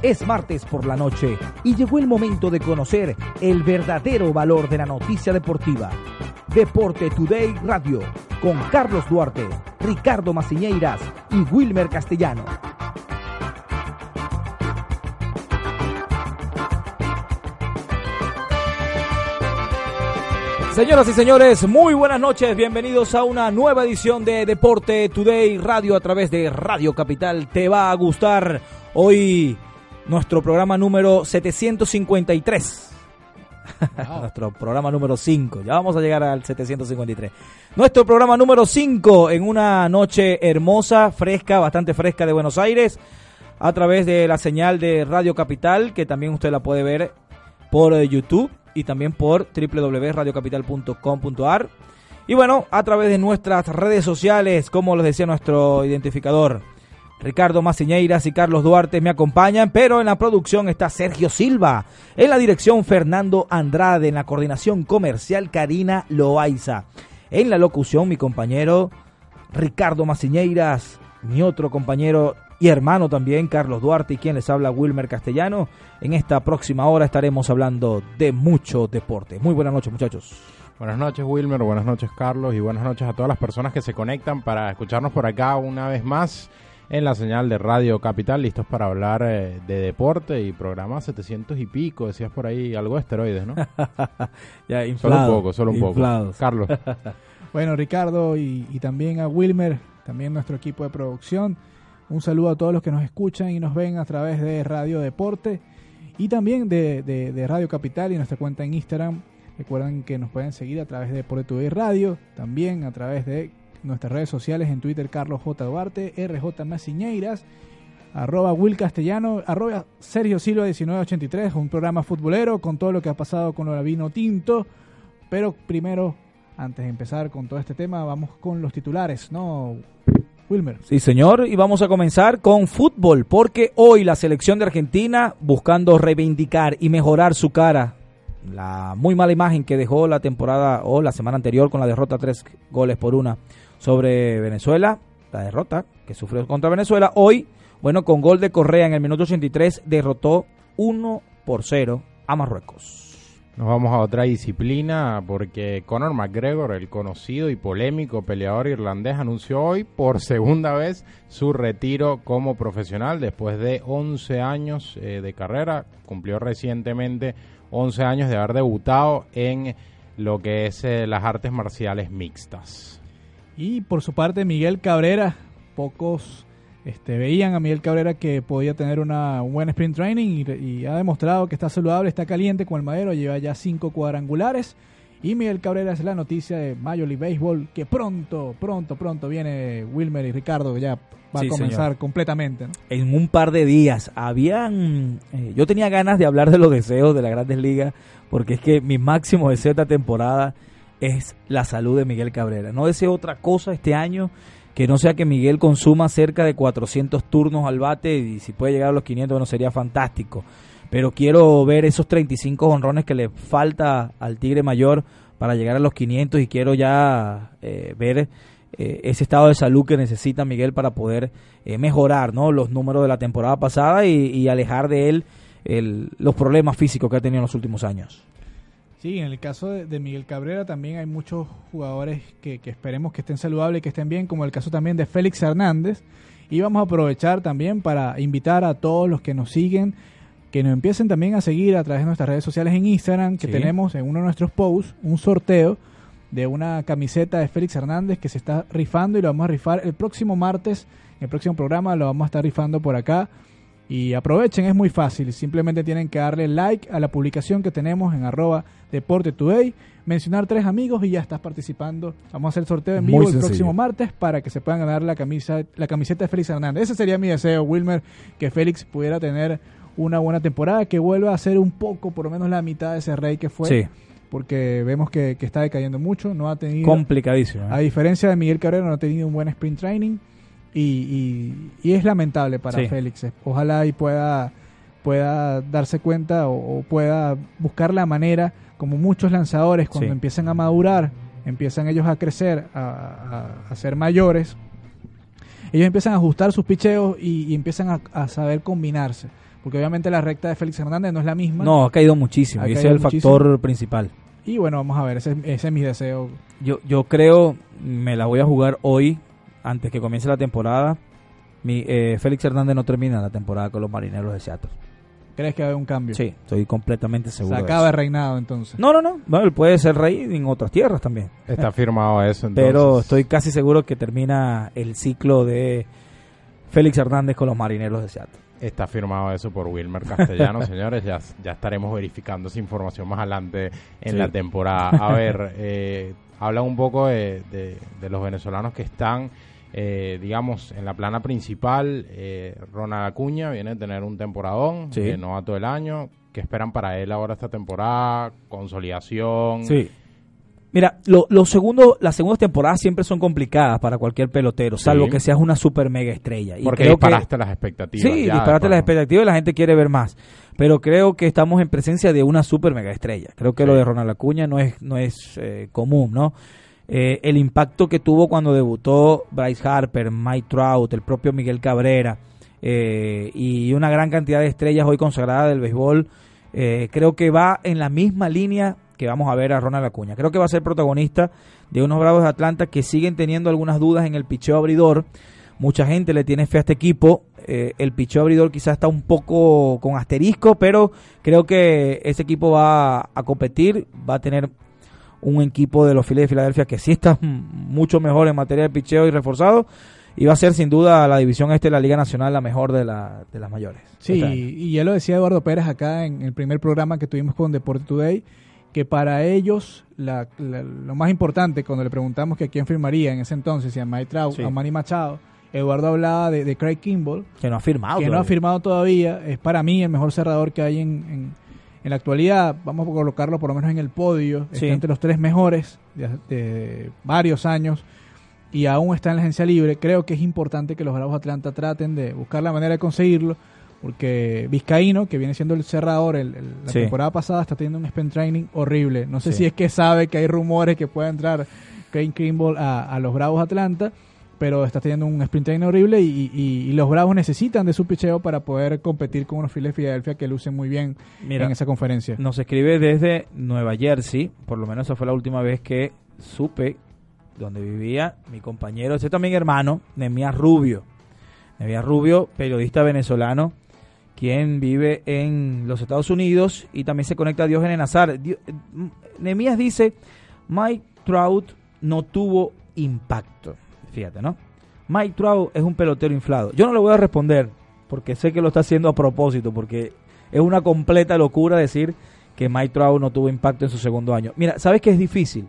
Es martes por la noche y llegó el momento de conocer el verdadero valor de la noticia deportiva. Deporte Today Radio con Carlos Duarte, Ricardo Maciñeiras y Wilmer Castellano. Señoras y señores, muy buenas noches. Bienvenidos a una nueva edición de Deporte Today Radio a través de Radio Capital. Te va a gustar hoy nuestro programa número 753. nuestro programa número 5. Ya vamos a llegar al 753. Nuestro programa número 5 en una noche hermosa, fresca, bastante fresca de Buenos Aires, a través de la señal de Radio Capital, que también usted la puede ver por eh, YouTube y también por www.radiocapital.com.ar. Y bueno, a través de nuestras redes sociales, como les decía nuestro identificador, Ricardo Maciñeiras y Carlos Duarte me acompañan, pero en la producción está Sergio Silva, en la dirección Fernando Andrade, en la coordinación comercial Karina Loaiza, en la locución mi compañero Ricardo Maciñeiras, mi otro compañero y hermano también Carlos Duarte y quien les habla Wilmer Castellano. En esta próxima hora estaremos hablando de mucho deporte. Muy buenas noches muchachos. Buenas noches Wilmer, buenas noches Carlos y buenas noches a todas las personas que se conectan para escucharnos por acá una vez más en la señal de Radio Capital, listos para hablar eh, de deporte y programa 700 y pico, decías por ahí algo de esteroides, ¿no? ya, inflado, solo un poco, solo un poco. Carlos. bueno, Ricardo y, también a Wilmer, también nuestro equipo de producción. Un saludo a todos los que nos escuchan y nos ven a través de Radio Deporte y también de, de, Radio Capital y nuestra cuenta en Instagram. Recuerden que nos pueden seguir a través de Deporte TV Radio, también a través de nuestras redes sociales en Twitter Carlos J. Duarte, RJ Maciñeiras, arroba Will Castellano, arroba Sergio Silva 1983, un programa futbolero con todo lo que ha pasado con el vino tinto. Pero primero, antes de empezar con todo este tema, vamos con los titulares, ¿no? Wilmer. Sí, señor, y vamos a comenzar con fútbol, porque hoy la selección de Argentina, buscando reivindicar y mejorar su cara, la muy mala imagen que dejó la temporada o la semana anterior con la derrota tres goles por una sobre Venezuela, la derrota que sufrió contra Venezuela. Hoy, bueno, con gol de Correa en el minuto 83, derrotó 1 por 0 a Marruecos. Nos vamos a otra disciplina porque Conor McGregor, el conocido y polémico peleador irlandés, anunció hoy por segunda vez su retiro como profesional después de 11 años eh, de carrera. Cumplió recientemente 11 años de haber debutado en lo que es eh, las artes marciales mixtas. Y por su parte, Miguel Cabrera, pocos este, veían a Miguel Cabrera que podía tener una, un buen sprint training y, ha demostrado que está saludable, está caliente con el madero, lleva ya cinco cuadrangulares. Y Miguel Cabrera es la noticia de Major League Baseball que pronto, pronto, pronto viene Wilmer y Ricardo, que ya va a comenzar completamente. En un par de días habían. Eh, yo tenía ganas de hablar de los deseos de las grandes ligas, porque es que mi máximo deseo esta temporada es la salud de Miguel Cabrera. No deseo otra cosa este año que no sea que Miguel consuma cerca de 400 turnos al bate y si puede llegar a los 500, bueno, sería fantástico. Pero quiero ver esos 35 honrones que le falta al Tigre Mayor para llegar a los 500 y quiero ya eh, ver eh, ese estado de salud que necesita Miguel para poder eh, mejorar ¿no? los números de la temporada pasada y, alejar de él los problemas físicos que ha tenido en los últimos años. Sí, en el caso de, Miguel Cabrera también hay muchos jugadores que, esperemos que estén saludables y que estén bien, como el caso también de Félix Hernández. Y vamos a aprovechar también para invitar a todos los que nos siguen que nos empiecen también a seguir a través de nuestras redes sociales en Instagram, que tenemos en uno de nuestros posts un sorteo de una camiseta de Félix Hernández que se está rifando y lo vamos a rifar el próximo martes, en el próximo programa lo vamos a estar rifando por acá Y aprovechen, es muy fácil. Simplemente tienen que darle like a la publicación que tenemos en arroba Deporte Today, mencionar tres amigos y ya estás participando. Vamos a hacer el sorteo en vivo el próximo martes para que se puedan ganar la camisa, la camiseta de Félix Hernández. Ese sería mi deseo, Wilmer, que Félix pudiera tener una buena temporada, que vuelva a ser un poco, por lo menos la mitad de ese rey que fue, Sí, porque vemos que, que está decayendo mucho, no ha tenido... complicadísimo. ¿eh? A diferencia de Miguel Cabrera, no ha tenido un buen sprint training y, y- y es lamentable para Sí. Félix. Ojalá y pueda, pueda darse cuenta o, o pueda buscar la manera, como muchos lanzadores, cuando Sí. empiezan a madurar, empiezan ellos a crecer, a, a- a ser mayores, ellos empiezan a ajustar sus picheos y, y empiezan a, a saber combinarse. Porque obviamente la recta de Félix Hernández no es la misma. No, ha caído muchísimo. Ha y ese es el muchísimo. factor principal. Y bueno, vamos a ver, ese, ese es mi deseo. Yo, yo creo, me la voy a jugar hoy, antes que comience la temporada. Mi, eh, Félix Hernández no termina la temporada con los marineros de Seattle. ¿Crees que va a haber un cambio? Sí, estoy completamente Se seguro. de acaba el eso. reinado entonces. No, no, no. Bueno, él puede ser rey en otras tierras también. Está firmado eso. Entonces. Pero estoy casi seguro que termina el ciclo de Félix Hernández con los marineros de Seattle. Está firmado eso por Wilmer Castellano, señores. Ya, ya estaremos verificando esa información más adelante en Sí. la temporada. A ver, eh, habla un poco de, de- de los venezolanos que están, eh, digamos, en la plana principal. Eh, Ronald Acuña viene a tener un temporadón, Sí. que no va todo el año. ¿Qué esperan para él ahora esta temporada? Consolidación. Sí. Mira, lo, lo segundo, las segundas temporadas siempre son complicadas para cualquier pelotero, salvo Sí. que seas una super mega estrella. Y Porque creo que- disparaste las expectativas. Sí, ya, disparaste las expectativas y la gente quiere ver más. Pero creo que estamos en presencia de una super mega estrella. Creo que Sí. lo de Ronald Acuña no es, no es eh, común, ¿no? Eh, el impacto que tuvo cuando debutó Bryce Harper, Mike Trout, el propio Miguel Cabrera eh, y una gran cantidad de estrellas hoy consagradas del béisbol, eh, creo que va en la misma línea que vamos a ver a Ronald Acuña. Creo que va a ser protagonista de unos Bravos de Atlanta que siguen teniendo algunas dudas en el picheo abridor. Mucha gente le tiene fe a este equipo. Eh, el picheo abridor quizás está un poco con asterisco, pero creo que ese equipo va a competir, va a tener un equipo de los Phillies de Filadelfia que sí está mucho mejor en materia de picheo y reforzado y va a ser sin duda la división este de la Liga Nacional la mejor de, la, de las mayores. Sí, y ya lo decía Eduardo Pérez acá en el primer programa que tuvimos con Deporte Today, que para ellos la- la- lo más importante, cuando le preguntamos que a quién firmaría en ese entonces, si a Mike Trout, Sí. a Manny Machado, Eduardo hablaba de, de Craig Kimball, que no ha firmado. que no ha todavía. firmado todavía, es para mí el mejor cerrador que hay en, en- en la actualidad, vamos a colocarlo por lo menos en el podio, Sí. está entre los tres mejores de, de varios años y aún está en la agencia libre, creo que es importante que los Bravos de Atlanta traten de buscar la manera de conseguirlo, porque Vizcaíno, que viene siendo el cerrador el- el- la Sí. temporada pasada, está teniendo un sprint training horrible. No sé Sí. si es que sabe que hay rumores que pueda entrar Craig Kimball a, a los Bravos de Atlanta, pero está teniendo un sprint horrible y, y- y los Bravos necesitan de su picheo para poder competir con unos Phillies de Filadelfia que lucen muy bien Mira, en esa conferencia. Nos escribe desde Nueva Jersey, por lo menos esa fue la última vez que supe donde vivía mi compañero, ese también hermano, Nemías Rubio. Nemías Rubio, periodista venezolano, quien vive en los Estados Unidos y también se conecta a Diógenes Nazar. Dio- eh, Nemías dice, Mike Trout no tuvo impacto. Fíjate, ¿no? Mike Trout es un pelotero inflado. Yo no le voy a responder porque sé que lo está haciendo a propósito, porque es una completa locura decir que Mike Trout no tuvo impacto en su segundo año. Mira, ¿sabes que es difícil?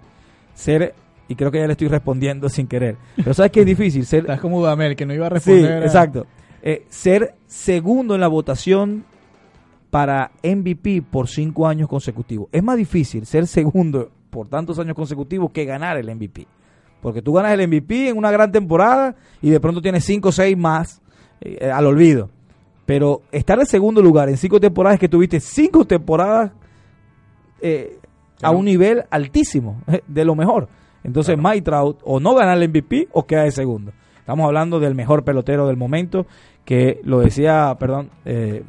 Ser, y creo que ya le estoy respondiendo sin querer, pero ¿sabes que es difícil? Ser, Estás como Dudamel, que no iba a sí, responder. a- exacto. Eh, ser segundo en la votación para MVP por cinco años consecutivos. Es más difícil ser segundo por tantos años consecutivos que ganar el MVP. Porque tú ganas el MVP en una gran temporada y de pronto tienes cinco o seis más eh, al olvido. Pero estar en segundo lugar en cinco temporadas es que tuviste cinco temporadas eh, a Claro. un nivel altísimo, de lo mejor. Entonces Mike Trout o no gana el MVP o queda de segundo. Estamos hablando del mejor pelotero del momento, que lo decía, perdón, eh,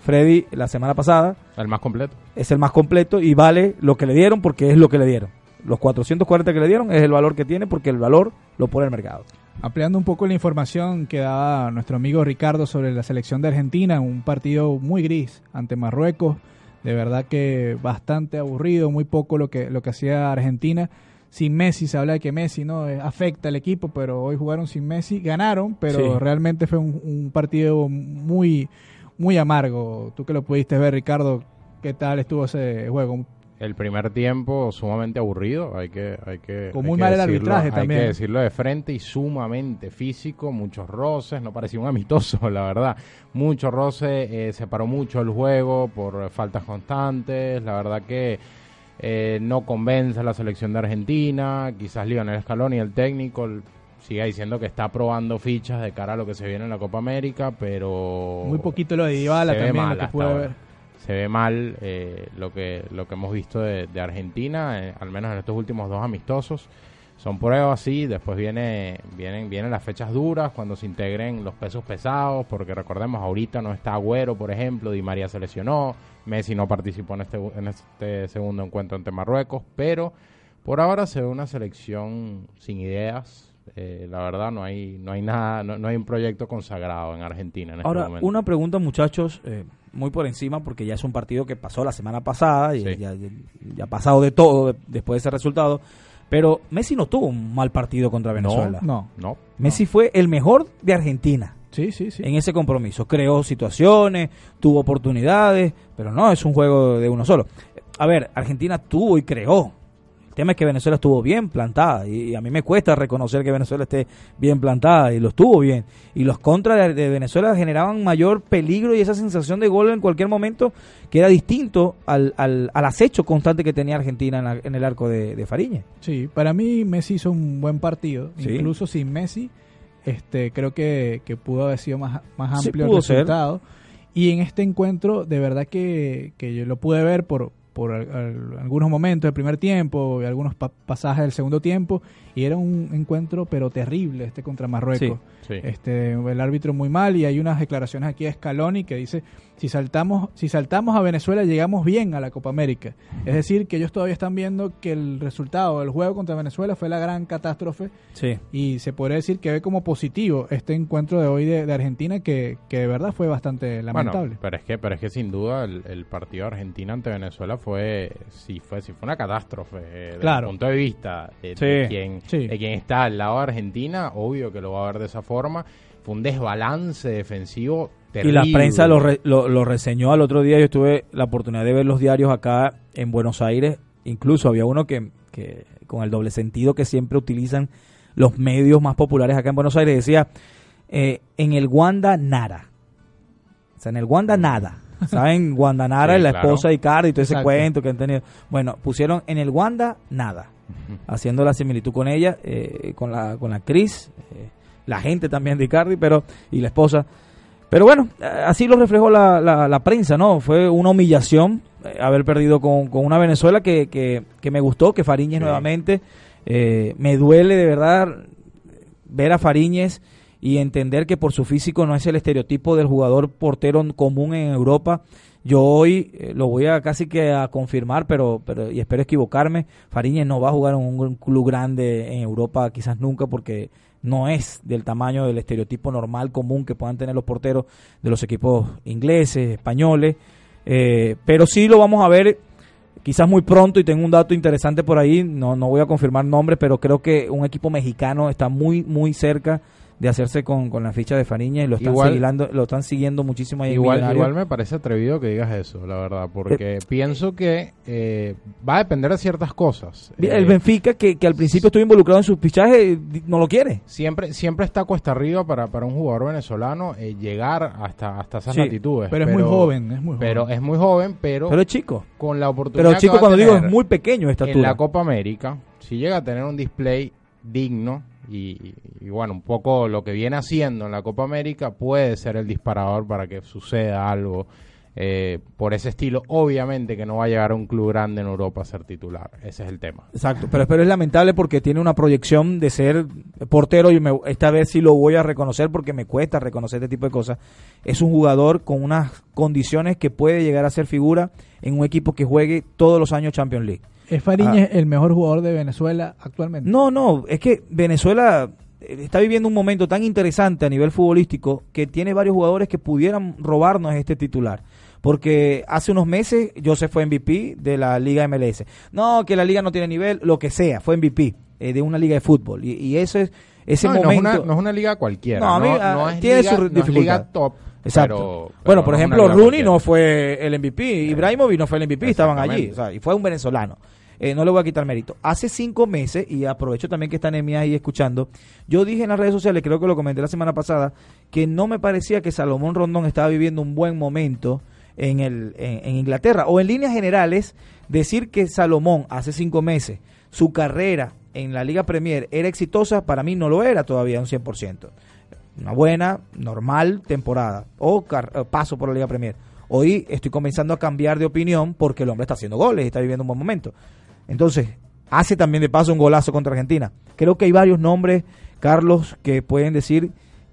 Freddy la semana pasada, El más completo. es el más completo y vale lo que le dieron porque es lo que le dieron. Los 440 que le dieron es el valor que tiene porque el valor lo pone el mercado. Ampliando un poco la información que daba nuestro amigo Ricardo sobre la selección de Argentina, un partido muy gris ante Marruecos, de verdad que bastante aburrido, muy poco lo que, lo que hacía Argentina. Sin Messi, se habla de que Messi no Eh, afecta al equipo, pero hoy jugaron sin Messi, ganaron, pero Sí. realmente fue un, un partido muy, muy amargo. Tú que lo pudiste ver, Ricardo, ¿qué tal estuvo ese juego? El primer tiempo sumamente aburrido, hay que, hay que, Con muy mal el arbitraje hay también. que decirlo de frente y sumamente físico, muchos roces, no parecía un amistoso, la verdad, muchos roces, eh, se paró mucho el juego por faltas constantes, la verdad que eh, no convence a la selección de Argentina, quizás Lionel Scaloni, el técnico, siga diciendo que está probando fichas de cara a lo que se viene en la Copa América, pero... Muy poquito lo de Dybala también, lo que ahora. ver. Se ve mal eh, lo que lo que hemos visto de, de Argentina, eh, al menos en estos últimos dos amistosos. Son pruebas, sí, después viene, vienen, vienen las fechas duras, cuando se integren los pesos pesados, porque recordemos, ahorita no está Agüero, por ejemplo, Di María se lesionó, Messi no participó en este, en este segundo encuentro ante Marruecos, pero por ahora se ve una selección sin ideas, eh, la verdad no hay no hay nada no, no hay un proyecto consagrado en Argentina en este Ahora, momento. una pregunta, muchachos, eh, muy por encima, porque ya es un partido que pasó la semana pasada, y Sí. ya, ya- ya ha pasado de todo de- después de ese resultado. Pero Messi no tuvo un mal partido contra Venezuela. No, no Messi fue el mejor de Argentina sí, sí, sí. en ese compromiso. Creó situaciones, tuvo oportunidades, pero no es un juego de uno solo. A ver, Argentina tuvo y creó. Tema es que Venezuela estuvo bien plantada y, a mí me cuesta reconocer que Venezuela esté bien plantada y lo estuvo bien. Y los contras de, Venezuela generaban mayor peligro y esa sensación de gol en cualquier momento que era distinto al, al, al acecho constante que tenía Argentina en, la- en el arco de, de Fariñez. Sí, para mí Messi hizo un buen partido. Sí. Incluso sin Messi, este, creo que, que pudo haber sido más, más amplio el ser. resultado. Y en este encuentro, de verdad que, que yo lo pude ver por, por al- al- algunos momentos del primer tiempo y algunos pa- pasajes del segundo tiempo. Y era un encuentro, pero terrible, este contra Marruecos. sí. Este, el árbitro muy mal y hay unas declaraciones aquí de Scaloni que dice si saltamos si saltamos a Venezuela llegamos bien a la Copa América. Es decir, que ellos todavía están viendo que el resultado del juego contra Venezuela fue la gran catástrofe Sí. y se podría decir que ve como positivo este encuentro de hoy de, de Argentina que, que de verdad fue bastante lamentable. Bueno, pero es que, pero es que sin duda el, el partido de Argentina ante Venezuela fue, sí fue, sí fue una catástrofe. eh, desde Claro. el punto de vista de, Sí, de quien, sí. de quien está al lado de Argentina, obvio que lo va a ver de esa forma. Fue un desbalance defensivo Y terrible. la prensa lo, re- lo, lo reseñó al otro día. Yo tuve la oportunidad de ver los diarios acá en Buenos Aires. Incluso había uno que, que con el doble sentido que siempre utilizan los medios más populares acá en Buenos Aires, decía, eh, en el Wanda nada. O sea, en el Wanda nada. ¿Saben? Wanda Nara Sí, la claro. esposa de Icardi y todo ese Exacto. cuento que han tenido. Bueno, pusieron en el Wanda nada. Haciendo la similitud con ella, eh, con la con la actriz, eh, la gente también de Icardi, pero y la esposa. Pero bueno, así lo reflejó la, la, la prensa, ¿no? Fue una humillación eh, haber perdido con, con una Venezuela que, que, que me gustó, que Fariñez Sí. nuevamente. eh, me duele de verdad ver a Fariñez y entender que por su físico no es el estereotipo del jugador portero común en Europa. Yo hoy eh, lo voy a casi que a confirmar, pero, pero y espero equivocarme. Fariñez no va a jugar en un club grande en Europa, quizás nunca, porque no es del tamaño del estereotipo normal común que puedan tener los porteros de los equipos ingleses, españoles. Eh, pero sí lo vamos a ver quizás muy pronto y tengo un dato interesante por ahí, no, no voy a confirmar nombres, pero creo que un equipo mexicano está muy, muy cerca de hacerse con, con la ficha de Fariña y lo están, Igual- siguilando- lo están siguiendo muchísimo ahí en Igual, Millonarios. igual me parece atrevido que digas eso, la verdad, porque pienso que eh, va a depender de ciertas cosas. El Eh, Benfica, que, que al principio estuvo involucrado en su fichaje, di- no lo quiere. siempre siempre está cuesta arriba para, para un jugador venezolano eh, llegar hasta, hasta esas Sí, latitudes. pero es muy joven, es muy joven. Pero es muy joven, pero, Pero es chico. con la oportunidad Pero que chico a cuando digo es muy pequeño de en la. Copa América, si llega a tener un display digno y, bueno, un poco lo que viene haciendo en la Copa América puede ser el disparador para que suceda algo eh, por ese estilo. Obviamente que no va a llegar a un club grande en Europa a ser titular, ese es el tema. Exacto, pero, pero es lamentable porque tiene una proyección de ser portero y me- esta vez sí lo voy a reconocer porque me cuesta reconocer este tipo de cosas. Es un jugador con unas condiciones que puede llegar a ser figura en un equipo que juegue todos los años Champions League. ¿Es Fariñez el mejor jugador de Venezuela actualmente? Ah. No, no, es que Venezuela eh, está viviendo un momento tan interesante a nivel futbolístico que tiene varios jugadores que pudieran robarnos este titular. Porque hace unos meses Joseph fue MVP de la Liga MLS. No, que la liga no tiene nivel, lo que sea, fue MVP eh, de una liga de fútbol. Y, y eso es, ese no, no es momento. una- no es una liga cualquiera. No, a mí, no, ah, no es tiene liga- su no es dificultad. liga top. Exacto. pero- pero bueno, no por ejemplo, Rooney cualquiera. no fue el MVP, Ibrahimovic no fue el MVP, estaban allí, o sea, y fue un venezolano. Eh, no le voy a quitar mérito. Hace cinco meses, y aprovecho también que están Emi ahí escuchando, yo dije en las redes sociales, creo que lo comenté la semana pasada, que no me parecía que Salomón Rondón estaba viviendo un buen momento en, el, en, en Inglaterra. O en líneas generales, decir que Salomón hace cinco meses, su carrera en la Liga Premier era exitosa, para mí no lo era todavía un 100% una buena, normal temporada o eh, paso por la Liga Premier. Hoy estoy comenzando a cambiar de opinión porque el hombre está haciendo goles y está viviendo un buen momento. Entonces, hace también de paso un golazo contra Argentina. Creo que hay varios nombres, Carlos, que pueden decir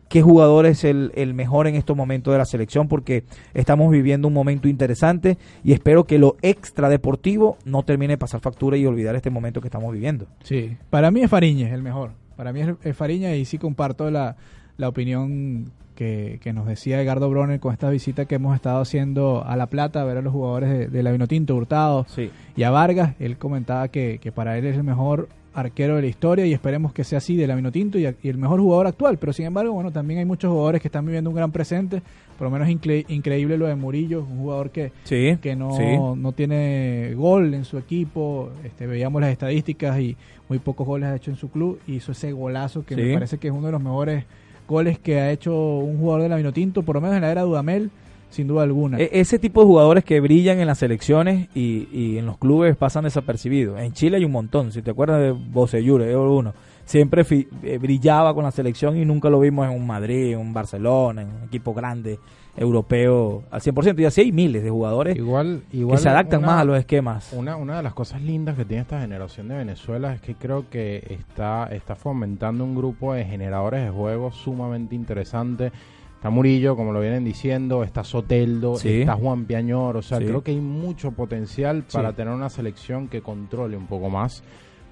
qué jugador es el, mejor en estos momentos de la selección porque estamos viviendo un momento interesante y espero que lo extra deportivo no termine de pasar factura y olvidar este momento que estamos viviendo. Sí, para mí es Fariñez el mejor. Para mí es, Fariñez y sí comparto la opinión que, que nos decía Edgardo Bronner con esta visita que hemos estado haciendo a La Plata a ver a los jugadores de, de la Vinotinto, Hurtado Sí. y a Vargas. Él comentaba que, que para él es el mejor arquero de la historia y esperemos que sea así de la Vinotinto y, y el mejor jugador actual. Pero sin embargo, bueno, también hay muchos jugadores que están viviendo un gran presente. Por lo menos incre- increíble lo de Murillo, un jugador que, Sí. que no, sí. no tiene gol en su equipo. Este, veíamos las estadísticas y muy pocos goles ha hecho en su club. Y hizo ese golazo que me parece que es uno de los mejores goles que ha hecho un jugador de la Vinotinto, por lo menos en la era Dudamel, sin duda alguna. E- ese tipo de jugadores que brillan en las selecciones y, en los clubes pasan desapercibidos. En Chile hay un montón. Si te acuerdas de Bocellure, uno. Siempre fi- eh, brillaba con la selección y nunca lo vimos en un Madrid, en un Barcelona, en un equipo grande, europeo al 100%. Y así hay miles de jugadores Igual, igual que se adaptan una- más a los esquemas. Una, una de las cosas lindas que tiene esta generación de Venezuela es que creo que está, está fomentando un grupo de generadores de juegos sumamente interesante. Está Murillo, como lo vienen diciendo, está Soteldo, Sí. está Juan Piañor. O sea, Sí. creo que hay mucho potencial para Sí. tener una selección que controle un poco más.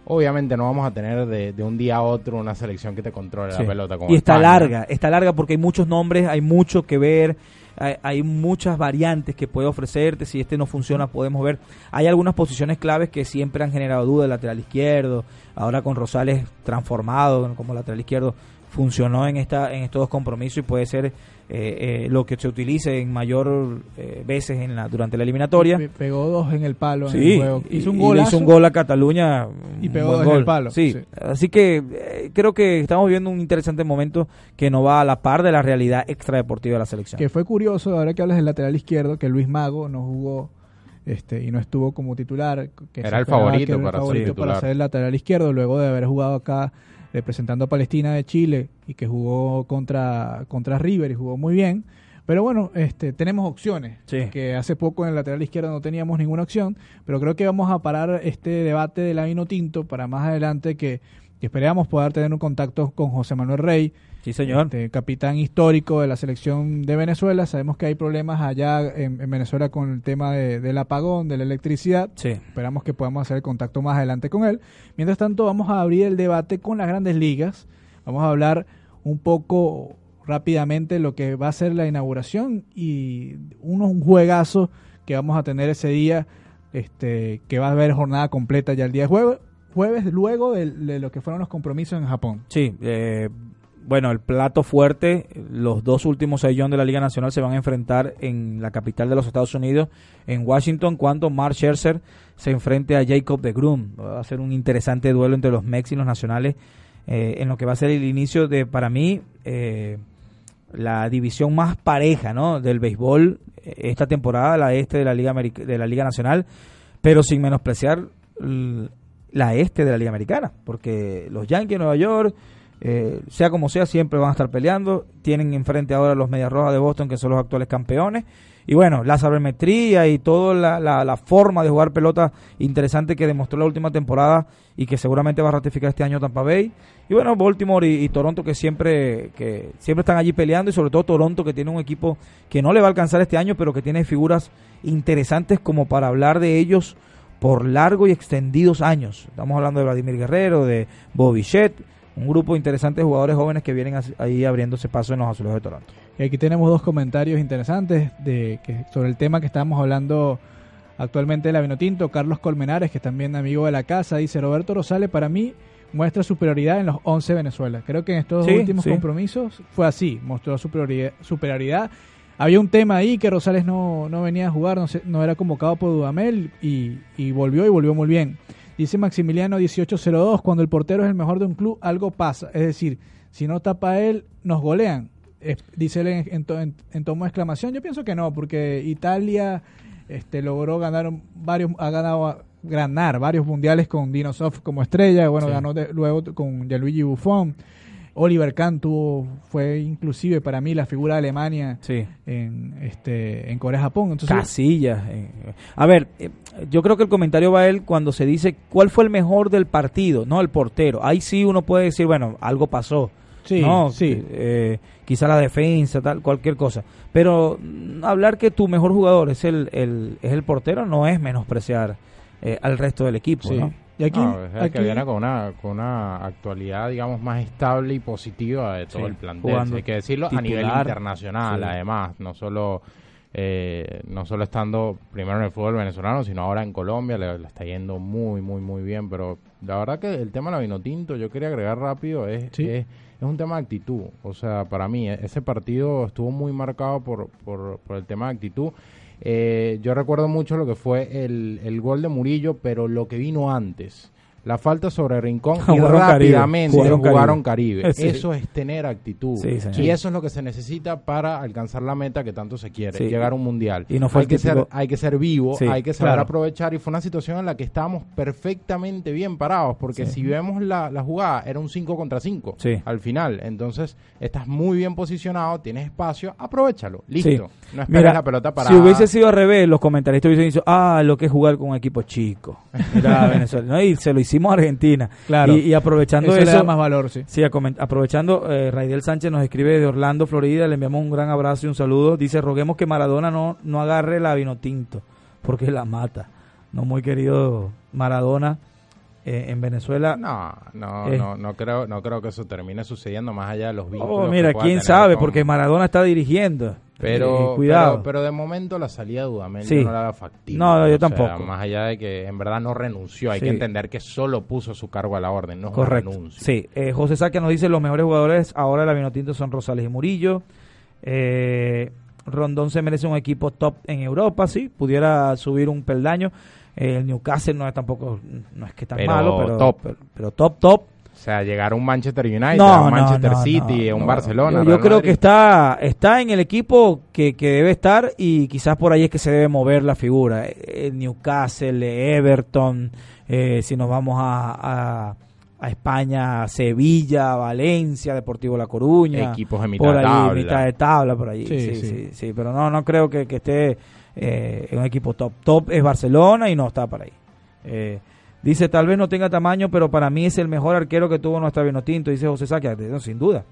Obviamente no vamos a tener de, de un día a otro una selección que te controle Sí. la pelota. Como Y está España. larga, está larga porque hay muchos nombres, hay mucho que ver, hay, hay muchas variantes que puede ofrecerte. Si este no funciona, podemos ver. Hay algunas posiciones claves que siempre han generado duda: el lateral izquierdo, ahora con Rosales transformado como lateral izquierdo, funcionó en esta en estos dos compromisos y puede ser eh, eh, lo que se utilice en mayor eh, veces en la durante la eliminatoria. Pe- Pegó dos en el palo en el juego. y- Hizo un y gol. le hizo un gol a Cataluña Y pegó dos en el palo, Sí, sí. así que eh, creo que estamos viendo un interesante momento que no va a la par de la realidad extradeportiva de la selección. Que fue curioso, ahora que hablas del lateral izquierdo, que Luis Mago no jugó este y no estuvo como titular. Que Era el favorito que era el para ser favorito titular. para ser el lateral izquierdo, luego de haber jugado acá representando a Palestina de Chile y que jugó contra, contra River y jugó muy bien. Pero bueno, este, tenemos opciones, Sí. que hace poco en el lateral izquierdo no teníamos ninguna opción, pero creo que vamos a parar este debate de la vino tinto para más adelante que, que esperamos poder tener un contacto con José Manuel Rey, Sí, señor. este, capitán histórico de la selección de Venezuela. Sabemos que hay problemas allá en, en Venezuela con el tema de- del apagón, de la electricidad. Sí. Esperamos que podamos hacer el contacto más adelante con él. Mientras tanto, vamos a abrir el debate con las grandes ligas. Vamos a hablar un poco rápidamente lo que va a ser la inauguración y uno, un juegazo que vamos a tener ese día, este, que va a haber jornada completa ya el día jueves, jueves luego de, de lo que fueron los compromisos en Japón. Sí, eh, bueno, el plato fuerte, los dos últimos sellón de la Liga Nacional se van a enfrentar en la capital de los Estados Unidos, en Washington, cuando Mark Scherzer se enfrente a Jacob de Grum. Va a ser un interesante duelo entre los Mex y los nacionales, eh, en lo que va a ser el inicio de, para mí, eh, la división más pareja ¿no? del béisbol eh, esta temporada, la este de la Liga, de la Liga Nacional, pero sin menospreciar la este de la Liga Americana, porque los Yankees de Nueva York, eh, sea como sea, siempre van a estar peleando. Tienen enfrente ahora los Medias Rojas de Boston, que son los actuales campeones. Y bueno, la sabermetría y toda la, la- la forma de jugar pelota interesante que demostró la última temporada y que seguramente va a ratificar este año Tampa Bay. Y bueno, Baltimore y, Toronto que siempre, que siempre están allí peleando y sobre todo Toronto que tiene un equipo que no le va a alcanzar este año, pero que tiene figuras interesantes como para hablar de ellos por largo y extendidos años. Estamos hablando de Vladimir Guerrero, de Bobby un grupo interesante de jugadores jóvenes que vienen ahí abriéndose paso en los azulejos de Toronto. Y aquí tenemos dos comentarios interesantes de que sobre el tema que estábamos hablando actualmente de la Vinotinto. Carlos Colmenares, que es también amigo de la casa, dice Roberto Rosales, para mí muestra superioridad en los 11 Venezuela. Creo que en estos Sí, últimos sí. compromisos fue así, mostró superioridad. superioridad. Había un tema ahí que Rosales no, no venía a jugar, no, se- no era convocado por Dudamel y, y volvió y volvió muy bien. Dice Maximiliano 1802, cuando el portero es el mejor de un club, algo pasa. Es decir, si no tapa él, nos golean. Es- dice él en, en, to- en- en tomo de exclamación. Yo pienso que no, porque Italia este, logró ganar varios, ha ganado a- ganar varios mundiales con Dinosoft como estrella. Bueno, Sí. ganó de- luego con Gianluigi Buffon. Oliver Kahn tuvo, fue inclusive para mí la figura de Alemania Sí. en, este, en Corea-Japón. Casillas. eh. A ver, eh, yo creo que el comentario va a él cuando se dice cuál fue el mejor del partido, no el portero. Ahí sí uno puede decir, bueno, algo pasó. sí, no, sí. eh, quizá la defensa, tal, cualquier cosa. Pero mm, hablar que tu mejor jugador es el, el, es el portero no es menospreciar eh, al resto del equipo, sí. ¿no? Y aquí, No, es el aquí- que viene con una, con una actualidad, digamos, más estable y positiva de todo Sí, el plantel. Hay que decirlo a nivel internacional, Sí. además, no solo eh, no solo estando primero en el fútbol venezolano, sino ahora en Colombia, le, le está yendo muy, muy, muy bien. Pero la verdad que el tema de la Vinotinto, yo quería agregar rápido, es, Sí. es, es un tema de actitud. O sea, para mí, e- ese partido estuvo muy marcado por, por, por el tema de actitud. Eh, yo recuerdo mucho lo que fue el, el gol de Murillo, pero lo que vino antes. La falta sobre Rincón y Caribe, rápidamente jugaron jugaron, Caribe. Caribe. Sí. Eso es tener actitud. Sí, y eso es lo que se necesita para alcanzar la meta que tanto se quiere, Sí. llegar a un mundial. Y no fue hay, que ser, hay que ser vivo, hay que saber claro. aprovechar. Y fue una situación en la que estábamos perfectamente bien parados, porque si vemos la, la jugada, era un 5 contra 5 Sí. al final. Entonces, estás muy bien posicionado, tienes espacio, aprovechalo. Listo. No esperes Mira, la pelota para si hubiese sido al revés, los comentaristas hubiesen dicho, ah, lo que es jugar con un equipo chico. Mira, Venezuela. ¿no? Y se lo hicimos Argentina. Claro. Y, y aprovechando eso le eso, da más valor, sí. Sí, aprovechando, eh, Raidel Sánchez nos escribe de Orlando, Florida, le enviamos un gran abrazo y un saludo. Dice, roguemos que Maradona no, no agarre la vino tinto, porque la mata. No muy querido Maradona eh, en Venezuela. No, no, Eh. no, no creo, no creo que eso termine sucediendo más allá de los vínculos. Oh, mira, quién sabe, con- porque Maradona está dirigiendo. Pero, cuidado. pero, pero de momento la salida de Dudamel Sí. yo no la veo factible. No, no, yo O sea, tampoco. más allá de que en verdad no renunció, hay Sí. que entender que solo puso su cargo a la orden, no Correcto. una renuncia. Sí, eh, José Saquia nos dice los mejores jugadores ahora de la Vinotinto son Rosales y Murillo. Eh, Rondón se merece un equipo top en Europa, sí, pudiera subir un peldaño. Eh, el Newcastle no es tampoco, no es que tan Pero malo, pero top. Pero, pero top, top. O sea, llegar a un Manchester United, No, a un Manchester no, City, no, a un no. Barcelona. Yo, creo Madrid. que está, está en el equipo que, que debe estar y quizás por ahí es que se debe mover la figura. Eh, El Newcastle, Everton, eh, si nos vamos a, a, a España, Sevilla, Valencia, Deportivo La Coruña. Equipos de mitad por de ahí, tabla. mitad de tabla, por allí. Sí, Sí, sí, sí. sí, pero no, no creo que, que esté eh, en un equipo top. Top es Barcelona y no está por ahí. Eh, dice, tal vez no tenga tamaño, pero para mí es el mejor arquero que tuvo nuestra Vinotinto, dice José Saquia. Sin duda,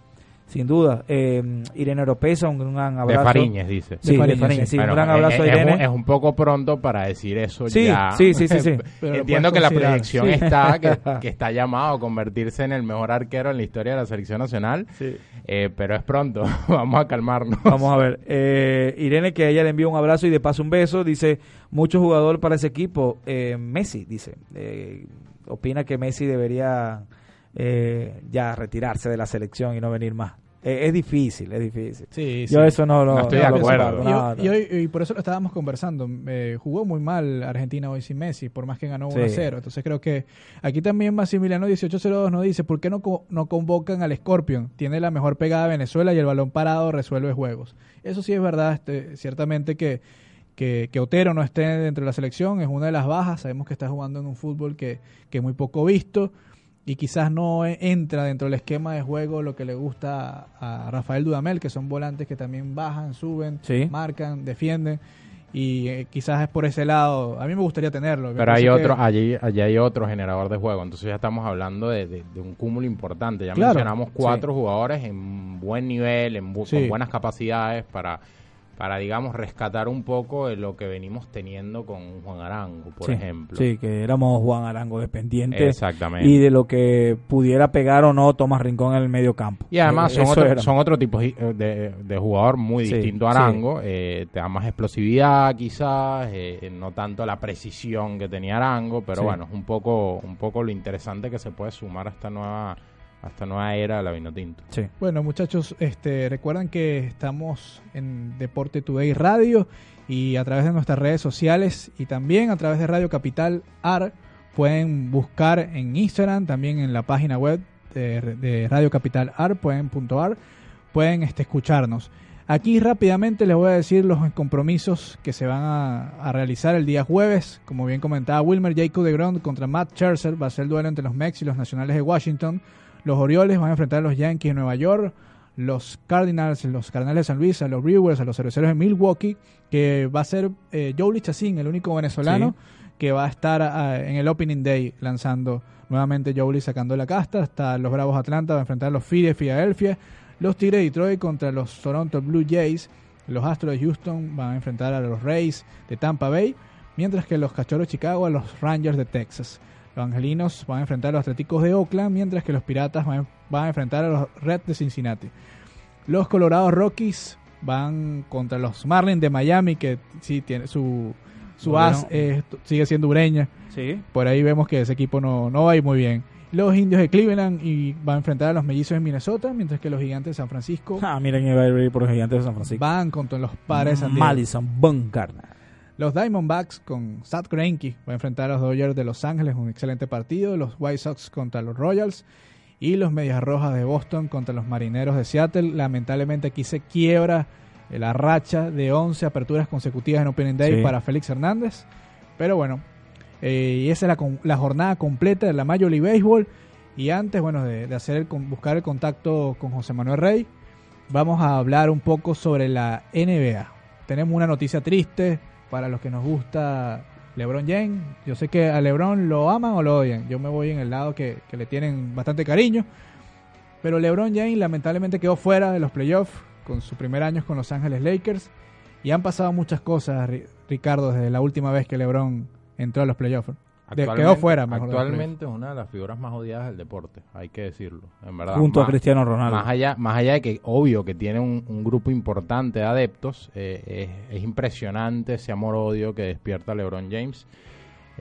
sin duda. Eh, Irene Oropesa, un gran De abrazo. Fariñez, dice. Sí, de Fariñez, Fariñez, sí. sí, Bueno, un gran es- abrazo a es, Irene. un, es un poco pronto para decir eso Sí, ya. sí, sí, sí, Entiendo que la proyección Sí. está, que, que está llamado a convertirse en el mejor arquero en la historia de la selección nacional, eh, pero es pronto, vamos a calmarnos. Vamos a ver. Eh, Irene, que a ella le envía un abrazo y de paso un beso, dice, mucho jugador para ese equipo. Eh, Messi, dice, eh, opina que Messi debería eh, ya retirarse de la selección y no venir más. Eh, es difícil, es difícil. Sí, Yo sí. eso no lo No estoy no de lo acuerdo. Y, no, y hoy- y por eso lo estábamos conversando. Eh, jugó muy mal Argentina hoy sin Messi, por más que ganó 1 a Sí. 0. Entonces creo que aquí también Maximiliano 1802 nos dice: ¿por qué no, co- no convocan al Scorpion? Tiene la mejor pegada de Venezuela y el balón parado resuelve juegos. Eso sí es verdad, este, ciertamente que, que, que Otero no esté dentro de la selección es una de las bajas. Sabemos que está jugando en un fútbol que, que muy poco visto y quizás no e- entra dentro del esquema de juego lo que le gusta a, Rafael Dudamel, que son volantes que también bajan, suben, Sí. marcan, defienden. Y eh, quizás es por ese lado. A mí me gustaría tenerlo. Pero hay otro, que- allí, allí hay otro generador de juego, entonces ya estamos hablando de, de- de un cúmulo importante. Ya Claro, mencionamos cuatro jugadores en buen nivel, en bu- Sí. con buenas capacidades para, para digamos rescatar un poco de lo que venimos teniendo con Juan Arango, por Sí, ejemplo. Sí, que éramos Juan Arango dependiente. Exactamente. Y de lo que pudiera pegar o no Tomás Rincón en el medio campo. Y además Eh, son, otro, son otro tipo de, de jugador muy Sí, distinto a sí. Arango. eh, te da más explosividad quizás, eh, no tanto la precisión que tenía Arango, pero bueno, es un poco, un poco lo interesante que se puede sumar a esta nueva, a esta nueva era la Vinotinto. Sí. Bueno, muchachos, este, recuerden que estamos en Deporte Today Radio y a través de nuestras redes sociales y también a través de Radio Capital AR pueden buscar en Instagram, también en la página web de, de Radio Capital AR, pueden puntuar, pueden este, escucharnos. Aquí rápidamente les voy a decir los compromisos que se van a, a realizar el día jueves. Como bien comentaba Wilmer, Jacob de Grond contra Matt Scherzer va a ser el duelo entre los Mex y los Nacionales de Washington. Los Orioles van a enfrentar a los Yankees de Nueva York, los Cardinals, los Cardenales de San Luis, a los Brewers, a los Cerveceros de Milwaukee, que va a ser eh, Joe Chacín, el único venezolano que va a estar ah, en el Opening Day lanzando nuevamente Joe sacando la casta. Hasta los Bravos Atlanta va a enfrentar a los Phillies de Filadelfia, los Tigres de Detroit contra los Toronto Blue Jays, los Astros de Houston van a enfrentar a los Rays de Tampa Bay, mientras que los Cachorros de Chicago a los Rangers de Texas. Los Angelinos van a enfrentar a los Atléticos de Oakland, mientras que los Piratas van, van a enfrentar a los Reds de Cincinnati. Los Colorado Rockies van contra los Marlins de Miami, que sí tiene su, su Bueno. as eh, sigue siendo Ureña. Sí. Por ahí vemos que ese equipo no, no va a ir muy bien. Los Indios de Cleveland y van a enfrentar a los Mellizos de Minnesota, mientras que los Gigantes de San Francisco Ah, miren, iba a ir por los gigantes de San Francisco. van contra los Padres de San Diego. Madison Bumgarner. Los Diamondbacks con Sat Greinke va a enfrentar a los Dodgers de Los Ángeles, un excelente partido. Los White Sox contra los Royals y los Medias Rojas de Boston contra los Marineros de Seattle. Lamentablemente aquí se quiebra la racha de 11 aperturas consecutivas en Opening Day Sí. para Félix Hernández. Pero bueno, eh, y esa es la, jornada completa de la Major League Baseball. Y antes, bueno, de, de hacer el, buscar el contacto con José Manuel Rey, vamos a hablar un poco sobre la NBA. Tenemos una noticia triste para los que nos gusta LeBron James. Yo sé que a LeBron lo aman o lo odian. Yo me voy en el lado que, que le tienen bastante cariño. Pero LeBron James lamentablemente quedó fuera de los playoffs con su primer año con Los Ángeles Lakers. Y han pasado muchas cosas, Ri- Ricardo, desde la última vez que LeBron entró a los playoffs. Quedó fuera, mejor. Actualmente es una de las figuras más odiadas del deporte, hay que decirlo, en verdad. Junto a Más- Cristiano Ronaldo. Más allá, más allá de que obvio que tiene un, un grupo importante de adeptos, eh, es, es impresionante ese amor-odio que despierta LeBron James.